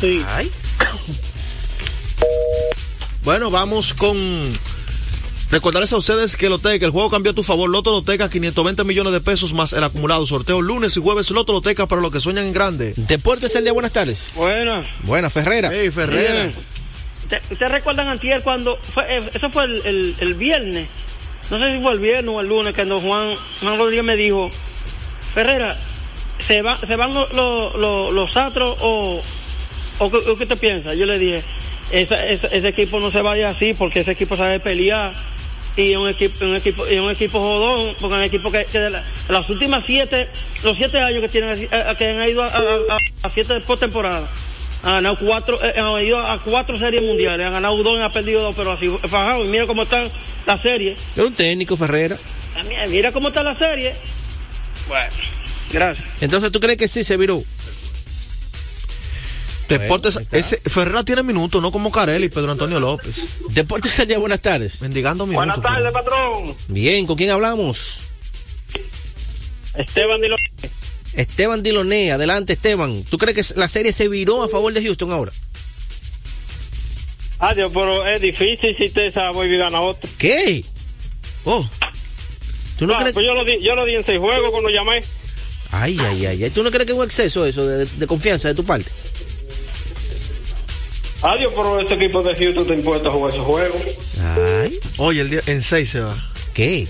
Sí. Ay. Bueno, vamos con. Recordarles a ustedes que Loteca, el juego cambió a tu favor. Loto Loteca, 520 millones de pesos más el acumulado. Sorteo lunes y jueves. Loto Loteca para los que sueñan en grande. Deportes al día, buenas tardes. Bueno, Buena, Ferrera. Hey, Ferrera. Bien. ¿Te- ¿ustedes recuerdan antier cuando fue, eh, eso fue el, el- el viernes? No sé si fue el viernes o el lunes cuando Juan, Juan Rodríguez me dijo, Ferrera, ¿se, va, se van los, los, los, o, o, qué- qué te piensas? Yo le dije, ese equipo no se vaya así porque ese equipo sabe pelear y un equipo, un equipo, y un equipo jodón, porque un equipo que, de la- las últimas siete, los siete años que tienen, eh, que han ido a, a- a siete postemporadas, han ganado cuatro, eh, han ido a cuatro series mundiales, han ganado dos y han perdido dos, pero así fajado, y mira cómo están las series, Es un técnico, Ferrera. También, mira cómo está la serie. Bueno, gracias. Entonces, ¿tú crees que sí se viró? Deportes, ese, Ferrera tiene minutos, no como Carelli y Pedro Antonio López. Deportes día, buenas tardes. Mendigando minutos. Buenas tardes, patrón. Bien, ¿con quién hablamos? Esteban Dilo. Esteban Diloné, adelante Esteban. ¿Tú crees que la serie se viró a favor de Houston ahora? Adiós, pero es difícil si te sabe y gana otro. ¿Qué? Oh. ¿Tú no Ah, crees? pues yo lo di, yo lo di en seis juegos cuando llamé. Ay, ay, ay, ay. ¿Tú no crees que es un exceso eso de, de confianza de tu parte? Adiós, pero este equipo de Houston está impuesto a jugar esos juegos. Ay. Oye, el día, en seis se va. ¿Qué?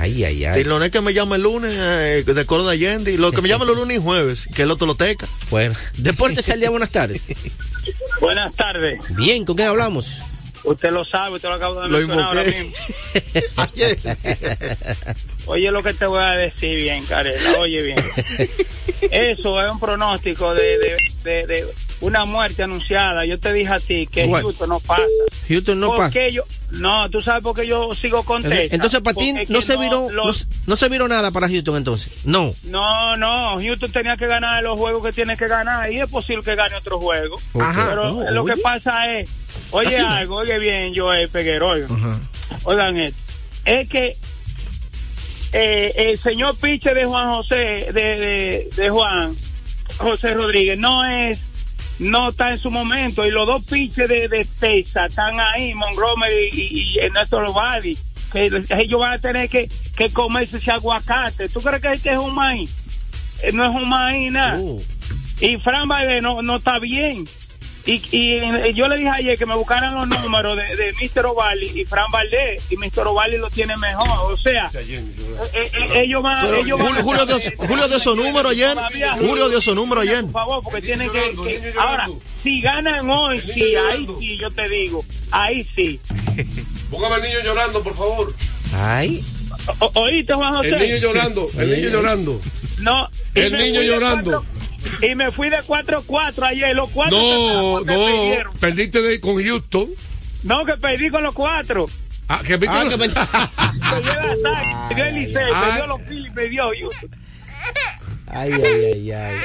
Ay, ay, ay. Y lo es que me llama el lunes, eh, de Coro de Allende, y lo que me llama los lunes y jueves, que es el Loteca. Bueno, Deportes al día, buenas tardes. Buenas tardes. Bien, ¿con quién hablamos? Usted lo sabe, usted lo acaba de Lo mencionar ahora mismo. Oye lo que te voy a decir bien, Carela, oye bien. Eso es un pronóstico de, de, de, de una muerte anunciada. Yo te dije a ti que. Houston no pasa. Houston no ¿Por pasa. qué yo? No, tú sabes por qué yo sigo contento. Entonces, para ti Porque no se viró, no, los- no se viró nada para Houston entonces. No. No, no, Houston tenía que ganar los juegos que tiene que ganar y es posible que gane otro juego. Ajá. Pero No, lo que pasa es, oye Así no. algo, oye bien, Joel Peguero, oigan, oigan esto, es que eh, el señor Piche de Juan José, de, de, de Juan José Rodríguez, no es, no está en su momento y los dos piches de, de Texas están ahí, Montgomery y, y Ernesto Lovalli, que ellos van a tener que, que comerse ese aguacate. ¿Tú crees que, que es un maíz? Eh, no es un maíz nada. Y Fran Valdez no, no está bien. Y, y, eh, yo le dije ayer que me buscaran los números de, de Mr. Ovalli y Fran Valdés, y Mr. Ovalli lo tiene mejor. O sea, eh, eh, ellos van. Julio, van- Julio dio, Julio dio su número ayer. Julio dio su número ayer. Por favor, porque tienen que, que- Ahora, si ganan hoy, sí, ahí sí, yo te digo. Ahí sí. Póngame al niño llorando, por favor. Ay. O- ¿Oíste, Juan José? El niño llorando, el niño llorando. No. El niño de llorando. Y me fui de 4-4 ayer. Los cuatro No, no, perdieron. perdiste de, con Houston. No, que perdí con los cuatro. Ah, que perdiste Ah, con- que perdí. Perdió el ataque, perdió el Licey, Ay. perdió los Phillies, perdió Houston. Ay, ay, ay, ay.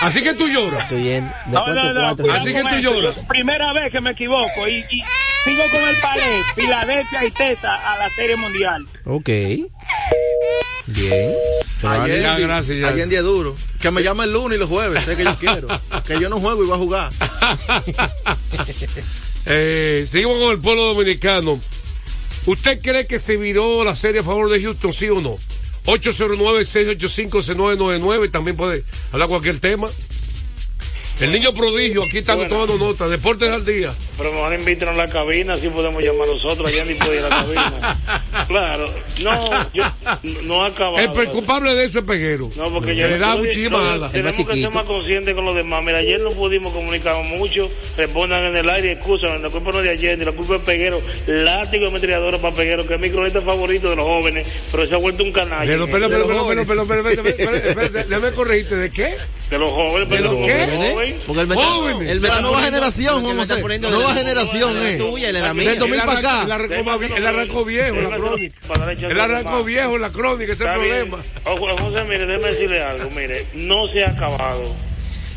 Así que tú lloras. Estoy en. De No, no, no, cuatro. Así que tú lloras. Primera vez que me equivoco y, y sigo con el palé, Filadelfia y Tesa a la Serie Mundial. Ok. Bien. Ayer, Ya, gracias, ya. ayer en día duro. Que me llame el lunes y los jueves, sé que yo quiero. Que yo no juego y voy a jugar. Eh, seguimos con el pueblo dominicano. ¿Usted cree que se viró la serie a favor de Houston, sí o no? 809-685-6999, también puede hablar cualquier tema. El niño prodigio, aquí están Bueno. tomando nota. Deportes al día. Pero mejor invítenos a la cabina, así podemos llamar nosotros. Allá ni puede ir a la cabina. Claro, no, yo no ha acabado. El pre- culpable de eso es Peguero. No, porque Que yo le da muchísima ala. Tenemos que ser más conscientes con los demás. Mira, ayer no pudimos comunicar mucho. Respondan en el aire, excusan. La culpa no es de ayer, ni la culpa es Peguero. Látigo de metralladora para Peguero, que es mi cronista favorito de los jóvenes, pero se ha vuelto un canalla. Pero, pero, De pero, los pero, pero, jóvenes. pero, pero, pero, pero, pero, pero, déjame corregirte, ¿de qué? De los jóvenes, ¿De pero los los qué? jóvenes. Porque el Jóvenes. el meta nueva generación, José. poniendo Nueva de generación, de eh. tuya de la Del mía. 2000 Él para arrancó- acá. Él arrancó, él arrancó viejo la crónica. Él arrancó viejo en la crónica, ese problema. Ojo, José, mire, déjeme decirle algo. Mire, no se ha acabado.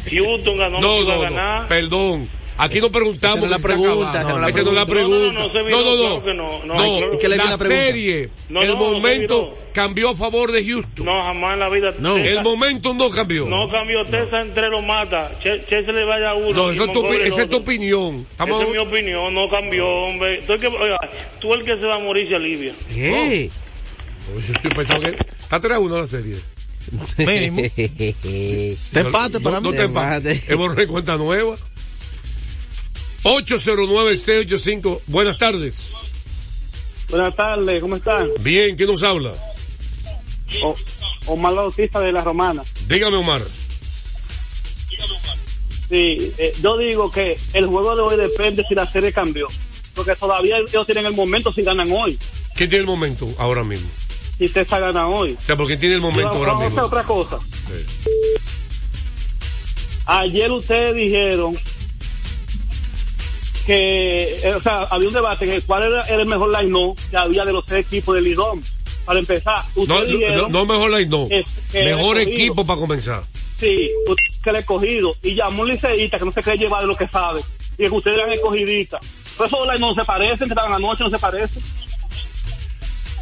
Houston ganó, No, no, no, ganar. perdón. Aquí no preguntamos. Esa no la pregunta, no Esa no es la pregunta. No, no, no, No, no, no. no, no, No, la no. Serie, No, el no, no se momento cambió a favor de Houston. No, jamás en la vida. No. El momento no cambió. No cambió. Tesa entre lo mata. Che, Che se le vaya a uno. No, eso es tu, esa es tu opinión. Estamos... Esa es mi opinión. No cambió, hombre. Tú el que, oiga, tú el que se va a morir se alivia. ¿Qué? Yo pensaba que está 3 a 1 la serie. Mínimo. Te empate para no, mí. No te empate. Hemos borrado cuenta nueva. 809-685. Buenas tardes. Buenas tardes, ¿cómo están? Bien, ¿quién nos habla? O, Omar Bautista de La Romana. Dígame, Omar. Sí, eh, yo digo que el juego de hoy depende si la serie cambió. Porque todavía ellos tienen el momento si ganan hoy. ¿Quién tiene el momento ahora mismo? Si Tesa gana hoy. O sea, porque tiene el momento Pero ahora vamos a mismo. otra cosa. Ayer ustedes dijeron que, eh, o sea, había un debate en el cual era, era el mejor line que había de los tres equipos del Lidón. Para empezar, No, no, no mejor la no. que Mejor equipo para comenzar. Sí, usted que le he cogido. Y llamó un liceísta que no se cree llevar de lo que sabe. Y que ustedes eran escogidistas. Por eso like, no se parecen, que estaban anoche, no se parecen.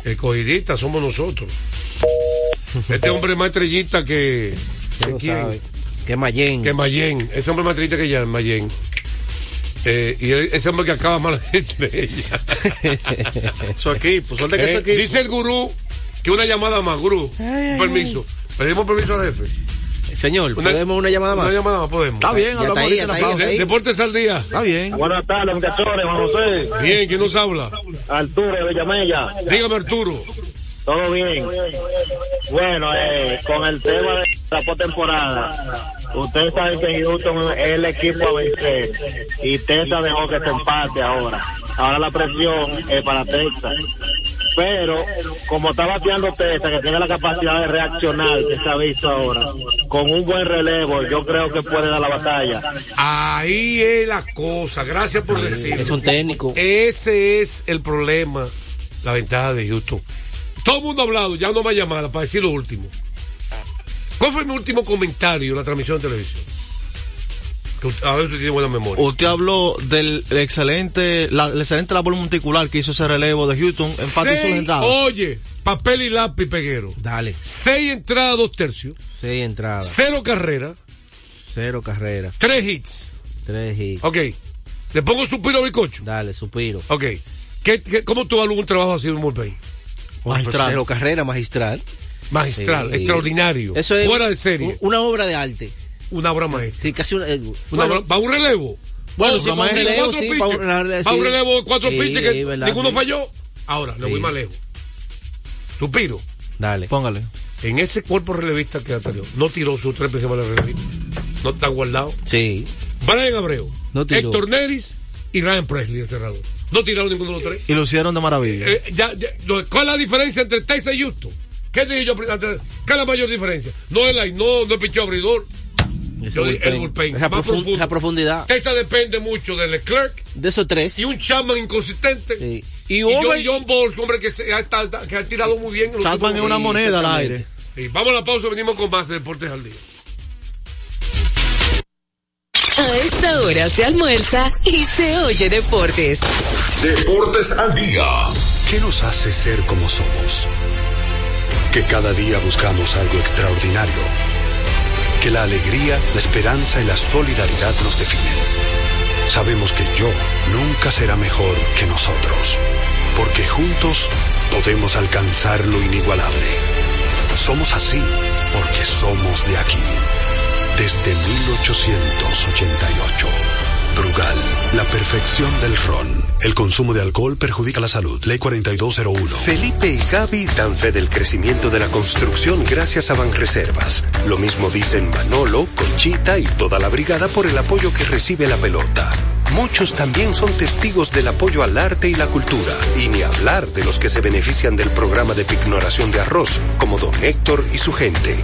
Escogidistas somos nosotros. Este hombre es más estrellita que. Quién? sabe. Que Mayen. Que Mayen. Ese hombre es más estrellita que ya, Mayen. Eh, y ese hombre que acaba más la estrella. Su equipo, suerte que Eh, su equipo. Dice el gurú que una llamada más, gurú. Permiso. Pedimos permiso al jefe. Señor, ¿podemos una llamada más? Una llamada más, podemos. Está bien, hablamos ahí, ahorita está ahí, está ahí. Deportes al día. Está bien. Buenas tardes, muchachos, Juan José. Bien, ¿quién nos habla? Arturo de Bellamella. Dígame, Arturo. Todo bien. Bueno, eh, con el tema de la postemporada, ustedes saben que Houston es el equipo a vencer y Texas dejó que se empate ahora. Ahora la presión es para Texas. Pero, como está bateando Texas, que tiene la capacidad de reaccionar, que se ha visto ahora, con un buen relevo, yo creo que puede dar la batalla. Ahí es la cosa. Gracias por decirlo. Es un técnico. Ese es el problema, la ventaja de Houston. Todo el mundo ha hablado, ya no más llamada para decir lo último. ¿Cuál fue mi último comentario en la transmisión de televisión? Que usted- a ver, usted tiene buena memoria. Usted habló del excelente, la, el excelente labor monticular que hizo ese relevo de Houston. Las Seis, entradas. oye, papel y lápiz, peguero. Dale. Seis entradas, dos tercios. Seis entradas. Cero carreras, Cero carreras. tres hits. Tres hits. Ok. ¿Le pongo suspiro a bicocho? Dale, suspiro. Ok. ¿Qué, qué, cómo tú evalúas un trabajo así en un bullpen? Magistral. Cero carrera magistral. Magistral, Sí. extraordinario. Eso es Fuera de serie. Una obra de arte. Una obra maestra. Sí, casi una. eh, Una bueno, obra- ¿Para un relevo? Bueno, Oh, sí, para un relevo, cuatro sí, para un- relevo de cuatro Sí, pitches que verdad, ninguno sí. falló. Ahora, le voy más lejos. Suspiro. Dale. Póngale. En ese cuerpo relevista que anterior, no tiró sus tres principales relevistas. No están guardados. Sí. Brian Abreu, No tiró. Héctor Neris y Ryan Presley, el cerrador. No tiraron ninguno de los tres. Y lo hicieron de maravilla. Eh, ya, ¿Cuál es la diferencia entre Texas y Houston? ¿Qué dije yo? antes? ¿Qué es la mayor diferencia? No es la no, no es picheo abridor. Ese Yo dije, bullpen. el bullpen. Esa más esa profundidad. Texas depende mucho de Leclerc De esos tres. y un Chapman inconsistente. Sí. Y, Y John, Over- John Balls, hombre, que, se ha, está- que ha tirado muy bien. en los Chapman es una moneda al aire. Sí, vamos a la pausa, venimos con más de Deportes al Día. A esta hora se almuerza y se oye deportes. Deportes al día. ¿Qué nos hace ser como somos? Que cada día buscamos algo extraordinario. Que la alegría, la esperanza y la solidaridad nos definen. Sabemos que yo nunca será mejor que nosotros. Porque juntos podemos alcanzar lo inigualable. Somos así porque somos de aquí. Desde 1888. Brugal, la perfección del ron. El consumo de alcohol perjudica la salud. Ley 4201. Felipe y Gaby dan fe del crecimiento de la construcción gracias a Banreservas. Lo mismo dicen Manolo, Conchita y toda la brigada por el apoyo que recibe la pelota. Muchos también son testigos del apoyo al arte y la cultura, y ni hablar de los que se benefician del programa de pignoración de arroz, como don Héctor y su gente.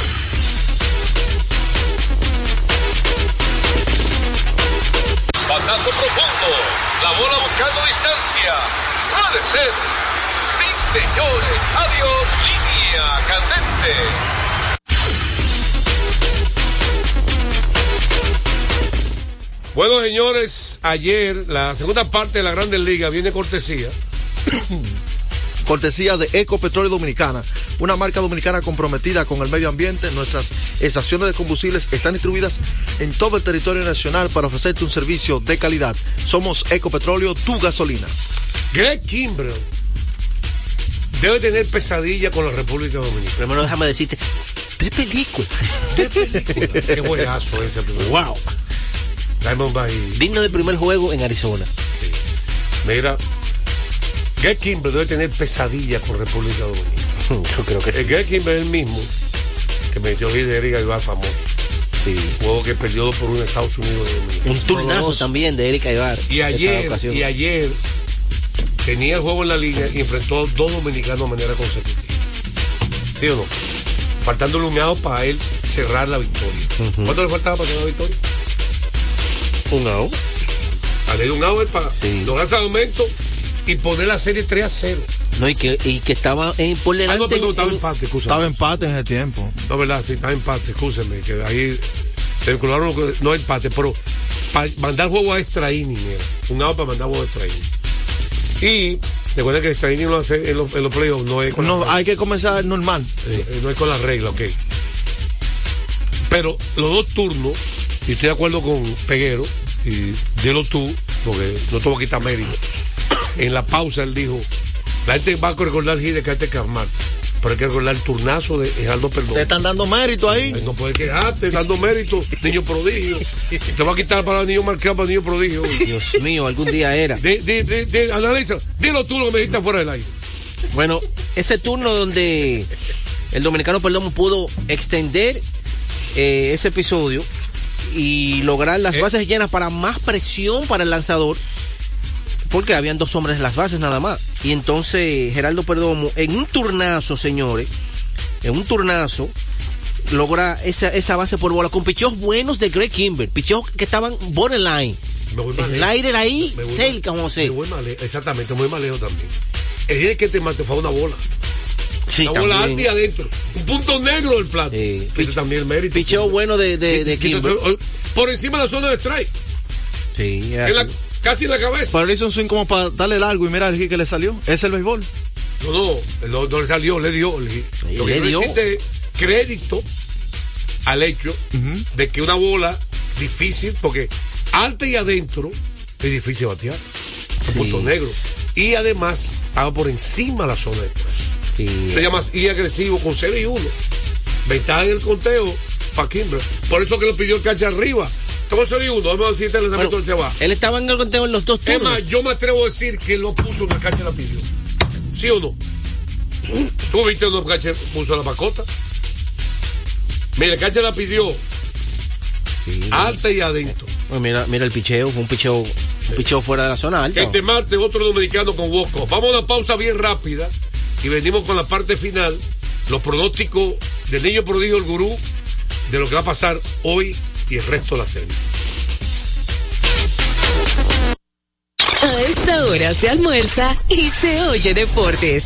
Profundo. La bola buscando distancia. Puede ser. Sí, señores. Adiós. Línea candente. Bueno, señores, ayer la segunda parte de la Grandes Ligas viene cortesía. Cortesía de Ecopetróleo Dominicana, una marca dominicana comprometida con el medio ambiente. Nuestras estaciones de combustibles están distribuidas en todo el territorio nacional para ofrecerte un servicio de calidad. Somos Ecopetróleo, tu gasolina. Greg Kimbrell debe tener pesadilla con la República Dominicana. Primero déjame decirte, tres películas. Qué juegazo ese primero. Wow. Diamondback Digno del primer juego en Arizona. Mira, Greg Kimbrell debe tener pesadilla con República Dominicana. Yo creo que El Greg Kimbrell es el mismo que metió líder Erika Ibar famoso. Sí. Juego que perdió por en Estados Unidos de Dominicana. Un turnazo también de Erika Ibar. Y ayer, y ayer tenía el juego en la línea y enfrentó a dos dominicanos de manera consecutiva. ¿Sí o no? Faltándole un out para él cerrar la victoria. ¿Cuánto le faltaba para cerrar la victoria? Un out. A leer un out es para lograr ese aumento y poner la serie 3 a 0. No, y que, y que estaba en, por Ah, delante. no, perdón, estaba en- empate, excusa. Estaba empate en ese tiempo. No, verdad, sí, estaba empate, escúcheme, que ahí se vincularon, no empate, pero para mandar juego a extra inning, era. un out para mandar juego a extra inning. Y recuerda que el extra inning lo hace en los, en los playoffs, no es con No, la hay que comenzar normal. Eh, no es con la regla, ok. Pero los dos turnos, y estoy de acuerdo con Peguero, y dilo tú, porque no te voy a quitar mérito. En la pausa él dijo, la gente va a recordar el Gide que hay que calmar, pero hay que recordar el turnazo de Geraldo Perdón. Te están dando mérito ahí. No puedes quejarte, dando mérito, niño prodigio. Te va a quitar para niño marcado para niño prodigio. Dios mío, algún día era. De, de, de, de- analiza, dilo tú lo que me dijiste fuera del aire. Bueno, ese turno donde el dominicano Perdomo pudo extender eh, ese episodio y lograr las bases llenas para más presión para el lanzador, porque habían dos hombres en las bases nada más. Y entonces Geraldo Perdomo, en un turnazo, señores, en un turnazo, logra esa, esa base por bola con picheos buenos de Greg Kimber, picheos que estaban borderline. Me voy El aire era ahí, Me voy cerca, José. me voy lejos, exactamente, muy lejos también. El día que te mató fue una bola. Sí, una bola alta y adentro. Un punto negro del plato. Ese también el mérito. Picheo bueno de, de, Kimber. Por encima de la zona de strike. Sí, la- casi en la cabeza. Pero hizo un swing como para darle largo y mira el hit que le salió. Es el béisbol. No, no, no, no le salió, le dio. Le, lo le dio. crédito al hecho de que una bola difícil, porque alta y adentro es difícil batear. Es punto negro. Y además estaba por encima de la zona de tres. Se llama y agresivo con 0 y 1. Ventaja en el conteo para Kimber. Por eso que lo pidió el cacha arriba. 0 y 1, vamos a decirte el lanzamiento del Chava. Él estaba en el conteo en los dos Es turnos. más, yo me atrevo a decir que lo puso en la cancha la pidió. ¿Sí o no? ¿Tú viste el cancha puso la pacota? Mira, cancha la pidió alta y adentro. Bueno, mira, mira el picheo, fue un picheo, un picheo fuera de la zona alta. Este martes otro dominicano con Bosco. Vamos a una pausa bien rápida y venimos con la parte final, los pronósticos del niño prodigio el gurú, de lo que va a pasar hoy y el resto de la serie. A esta hora se almuerza y se oye deportes.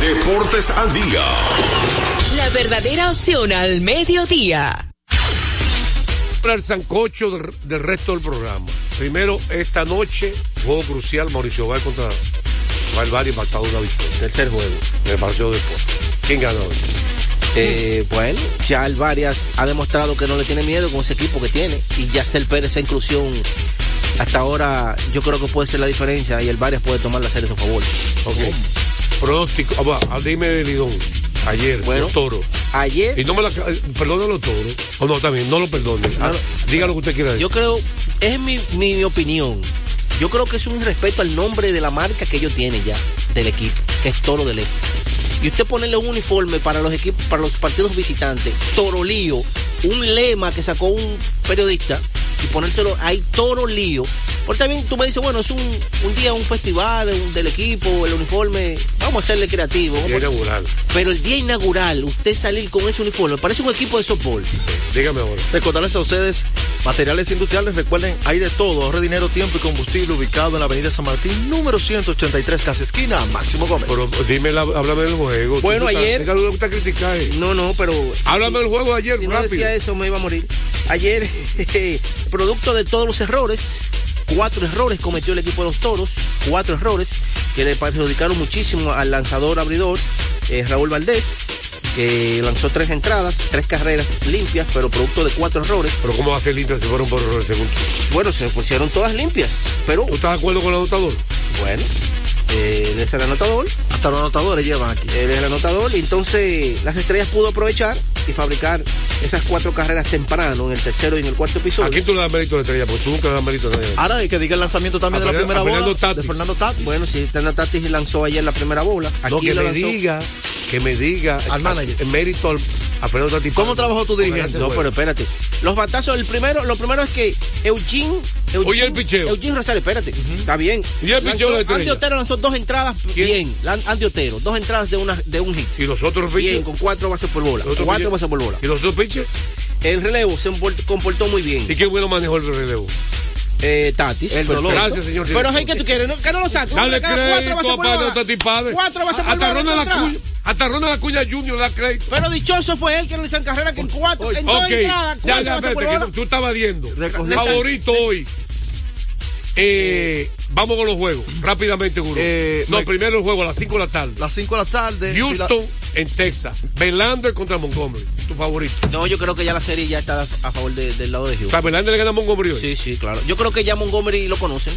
Deportes al día. La verdadera opción al mediodía. Para el sancocho del, del resto del programa. Primero, esta noche, juego crucial, Mauricio Val contra Valvar y una victoria. Tercer juego. Me pareció después. ¿Quién ganó hoy? Eh, bueno, ya el Varias ha demostrado que no le tiene miedo con ese equipo que tiene. Y Yacel Pérez, esa inclusión, hasta ahora yo creo que puede ser la diferencia y el Varias puede tomar la serie a su favor. Ok. Pronóstico. Ah, dime de Lidón. Ayer, los toros. Ayer. Y no me la. eh, Perdone los toros. O no, también, no lo perdone. Ah, diga lo que usted quiera decir. Yo creo, es mi, mi, mi opinión. Yo creo que es un irrespeto al nombre de la marca que ellos tienen ya, del equipo, que es Toro del Este. Y usted ponerle un uniforme para los equipos, para los partidos visitantes, Toro Lío, un lema que sacó un periodista, y ponérselo ahí Toro Lío. Porque también tú me dices, bueno, es un, un día, un festival un- del equipo, el uniforme, vamos a hacerle creativo. Día inaugural. Pero el día inaugural, usted salir con ese uniforme, parece un equipo de softball. Dígame ahora. Recordarles a ustedes, materiales industriales, recuerden, hay de todo, ahorre dinero, tiempo y combustible ubicado en la avenida San Martín, número 183, casi esquina, Máximo Gómez. Pero dime, la- háblame del juego. Bueno, ayer- eh. No, no, pero. Háblame del juego ayer, Si no rápido. decía eso, me iba a morir. Ayer, producto de todos los errores, cuatro errores cometió el equipo de los toros, cuatro errores que le perjudicaron muchísimo al lanzador abridor eh, Raúl Valdés, que lanzó tres entradas, tres carreras limpias, pero producto de cuatro errores. Pero ¿cómo va a ser limpia si fueron por errores según? Bueno, se pusieron todas limpias, pero. ¿Tú estás de acuerdo con el anotador? Bueno, eh, él es el anotador. Hasta los anotadores llevan aquí. Él es el anotador y entonces las estrellas pudo aprovechar y fabricar esas cuatro carreras temprano en el tercero y en el cuarto episodio. ¿A quién tú le das mérito a la estrella? Porque tú nunca le das mérito a nadie. Ahora hay que diga el lanzamiento también A de la primera bola Fernando de. Fernando Tatis. Bueno, si Fernando Tatis lanzó ayer la primera bola. Aquí No, que lo me lanzó- diga, que me diga. Al manager. El mérito al, a Fernando Tatis. ¿Cómo trabajó tu dirigente? No, pero espérate. Los batazos, el primero, lo primero es que Eugene. Eugene Oye, el picheo. Eugene Rosales, espérate. Está bien. ¿Y el picheo de la Lanzó- estrella? Andy Otero lanzó dos entradas ¿Quién? bien. Andy Otero, dos entradas de, una, de un hit. ¿Y los otros Bien, pitchers? con cuatro bases por bola. ¿Los otros Cuatro bases por bola. ¿Y los otros pitchers? El relevo se comportó muy bien. ¿Y qué bueno manejó el relevo? Eh, Tatis. El perfecto. dolor. Gracias, señor Pero hey, que tú quieres? ¿No? Que no lo saques. Dale Cada cuatro crédito bases a por Padre. Cuatro Hasta. Ronald. Acuña, hasta Ronald Acuña Junior da crédito. Pero dichoso fue él que no le hicieron carrera que en cuatro, en dos Ok, entradas, ya, cuatro ya, que tú estás viendo. Favorito hoy. Eh, vamos con los juegos, rápidamente, Guru. Eh, no, me- primero el juego a las 5 de la tarde. Las 5 de la tarde. Houston en Texas. Verlander contra Montgomery. Tu favorito. No, yo creo que ya la serie ya está a favor de- del lado de O sea, Houston. Verlander le gana a Montgomery hoy. Sí, sí, claro. Yo creo que ya Montgomery lo conocen.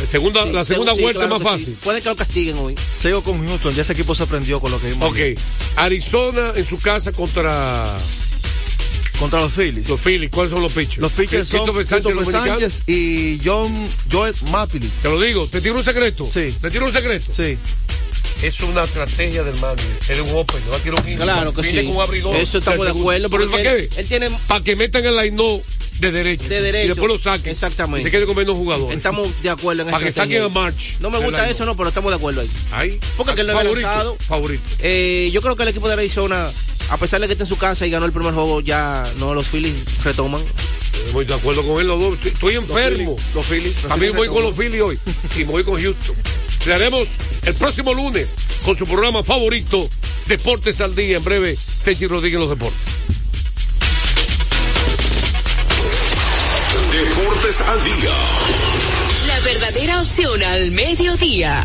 La segunda, Sí, la segunda sí, vuelta claro es más sí. fácil. Puede que lo castiguen hoy. Sigo con Houston, ya ese equipo se aprendió con lo que vimos. Ok. Arizona en su casa contra Contra los Phillies. los Phillies. ¿Cuáles son los pitchers? Los pitchers son Christopher Sánchez, Christopher. Sánchez y John Joel Mapili. Te lo digo, te tiro un secreto. Sí. Te tiro un secreto. Sí. Es una estrategia del manager. Él es un open, va a tirar un inning. Claro que Viene sí. con un abridor. Eso estamos de acuerdo. Pero ¿para qué? él tiene. Para que metan el line no de derecho. De derecho. Y después lo saquen. Exactamente. Y se quede con menos jugadores. Estamos de acuerdo en Para que saquen a. March. No me gusta eso, no, pero estamos de acuerdo ahí. Ahí. Porque él no favorito, lanzado. favorito. Eh, yo creo que el equipo de Arizona, a pesar de que está en su casa y ganó el primer juego, ya no los Phillies retoman. Estoy de acuerdo con él los dos. Estoy, enfermo. Los Phillies. los También Phillies voy con los Phillies hoy. Y voy con Houston. Le haremos el próximo lunes con su programa favorito, Deportes al Día. En breve, Techi Rodríguez en los deportes. Deportes al día. La verdadera opción al mediodía.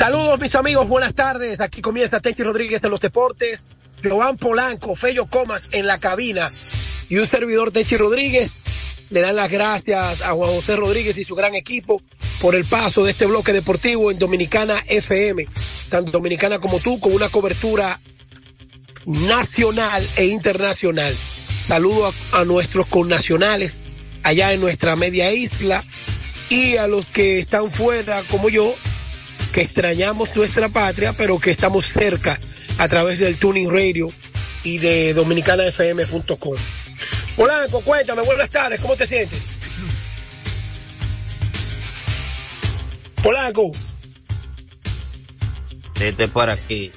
Saludos mis amigos, buenas tardes. Aquí comienza Techi Rodríguez de los Deportes. Joan Polanco, Fello Comas en la cabina. Y un servidor Techi Rodríguez. Le dan las gracias a Juan José Rodríguez y su gran equipo por el paso de este bloque deportivo en Dominicana FM. Tanto Dominicana como tú, con una cobertura nacional e internacional. Saludo a, a nuestros connacionales allá en nuestra media isla y a los que están fuera como yo, que extrañamos nuestra patria, pero que estamos cerca a través del Tuning Radio y de dominicanafm.com. Polanco, cuéntame, buenas tardes, ¿cómo te sientes? Polanco, estoy por aquí.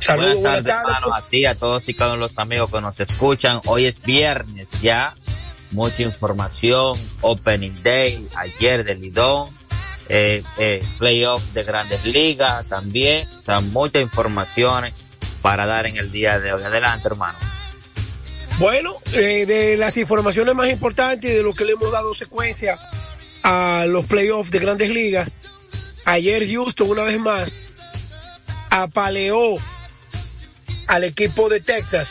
Saludos, buenas buenas tardes, tardes. hermano, a ti, a todos y cada uno de los amigos que nos escuchan. Hoy es viernes ya. Mucha información. Opening Day, ayer de Lidón. Eh, eh, playoff de grandes ligas también. O muchas informaciones para dar en el día de hoy. Adelante, hermano. Bueno, eh, de las informaciones más importantes de lo que le hemos dado secuencia a los playoffs de grandes ligas, ayer Houston una vez más apaleó al equipo de Texas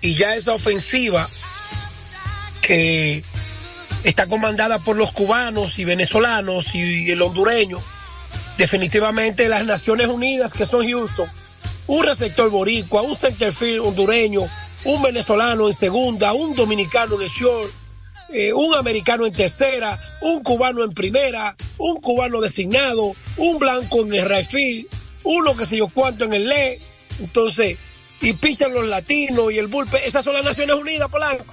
y ya esa ofensiva que está comandada por los cubanos y venezolanos y el hondureño, definitivamente las Naciones Unidas que son Houston, un receptor boricua, un centerfield hondureño, un venezolano en segunda, un dominicano de short, eh, un americano en tercera, un cubano en primera, un cubano designado, un blanco en el field, uno que sé yo cuánto en el LE, entonces, y pichan los latinos y el bullpen, esas son las Naciones Unidas, Polanco.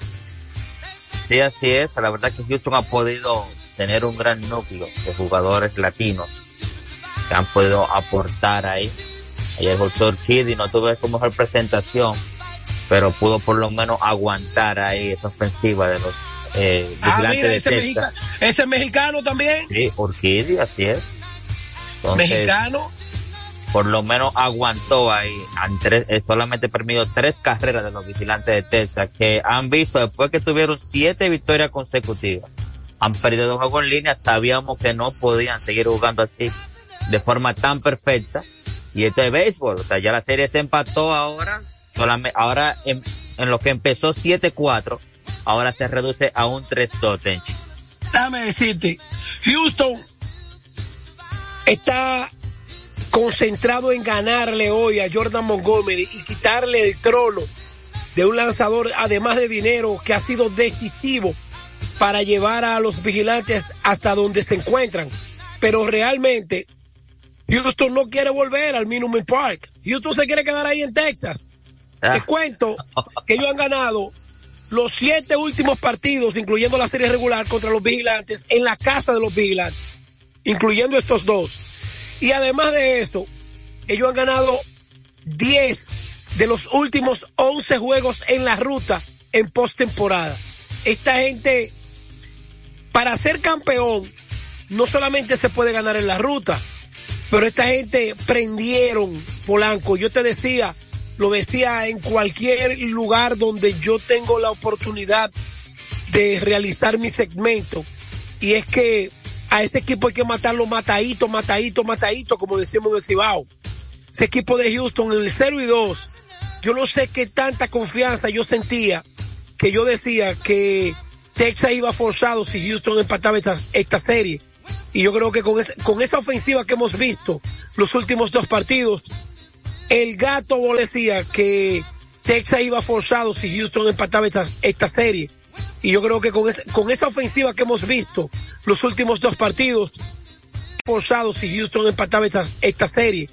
Sí, así es. La verdad que Houston ha podido tener un gran núcleo de jugadores latinos que han podido aportar ahí. Ayer el doctor Kiddy no tuvo su mejor presentación, pero pudo por lo menos aguantar ahí esa ofensiva de los eh, Ah, mira, ese, mexica- ese mexicano también, Sí, Urquidi, así es. Entonces, mexicano, por lo menos aguantó ahí. Eh, solamente permitió tres carreras de los vigilantes de Texas que han visto después que tuvieron siete victorias consecutivas. Han perdido dos juegos en línea. Sabíamos que no podían seguir jugando así de forma tan perfecta. Y esto es béisbol. O sea, ya la serie se empató ahora. Solamente, ahora en, en lo que empezó 7-4, ahora se reduce a un 3-2, Tenchi. déjame decirte, Houston está concentrado en ganarle hoy a Jordan Montgomery y quitarle el trono de un lanzador, además de dinero, que ha sido decisivo para llevar a los vigilantes hasta donde se encuentran. Pero realmente, Houston no quiere volver al Minimum Park. Houston se quiere quedar ahí en Texas. Te cuento que ellos han ganado los siete últimos partidos, incluyendo la serie regular contra los vigilantes, en la casa de los vigilantes, incluyendo estos dos. Y además de eso, ellos han ganado 10 de los últimos 11 juegos en la ruta en postemporada. Esta gente, para ser campeón, no solamente se puede ganar en la ruta, pero esta gente prendieron Polanco. Yo te decía, lo decía en cualquier lugar donde yo tengo la oportunidad de realizar mi segmento. Y es que a ese equipo hay que matarlo matadito, matadito, matadito, como decimos en el Cibao. Ese equipo de Houston en el 0 y 2, yo no sé qué tanta confianza yo sentía que yo decía que Texas iba forzado si Houston empataba esta, esta serie. Y yo creo que con, es, con esa ofensiva que hemos visto los últimos dos partidos, el gato decía que Texas iba forzado si Houston empataba esta, esta serie. Y yo creo que con, es, con esa ofensiva que hemos visto los últimos dos partidos, forzado si Houston empataba esta, esta serie.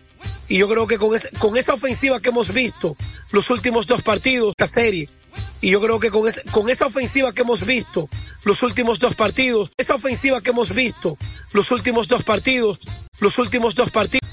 Y yo creo que con, es, con esa ofensiva que hemos visto los últimos dos partidos, esta serie, y yo creo que con, es, con esa ofensiva que hemos visto los últimos dos partidos, esa ofensiva que hemos visto los últimos dos partidos, los últimos dos partidos,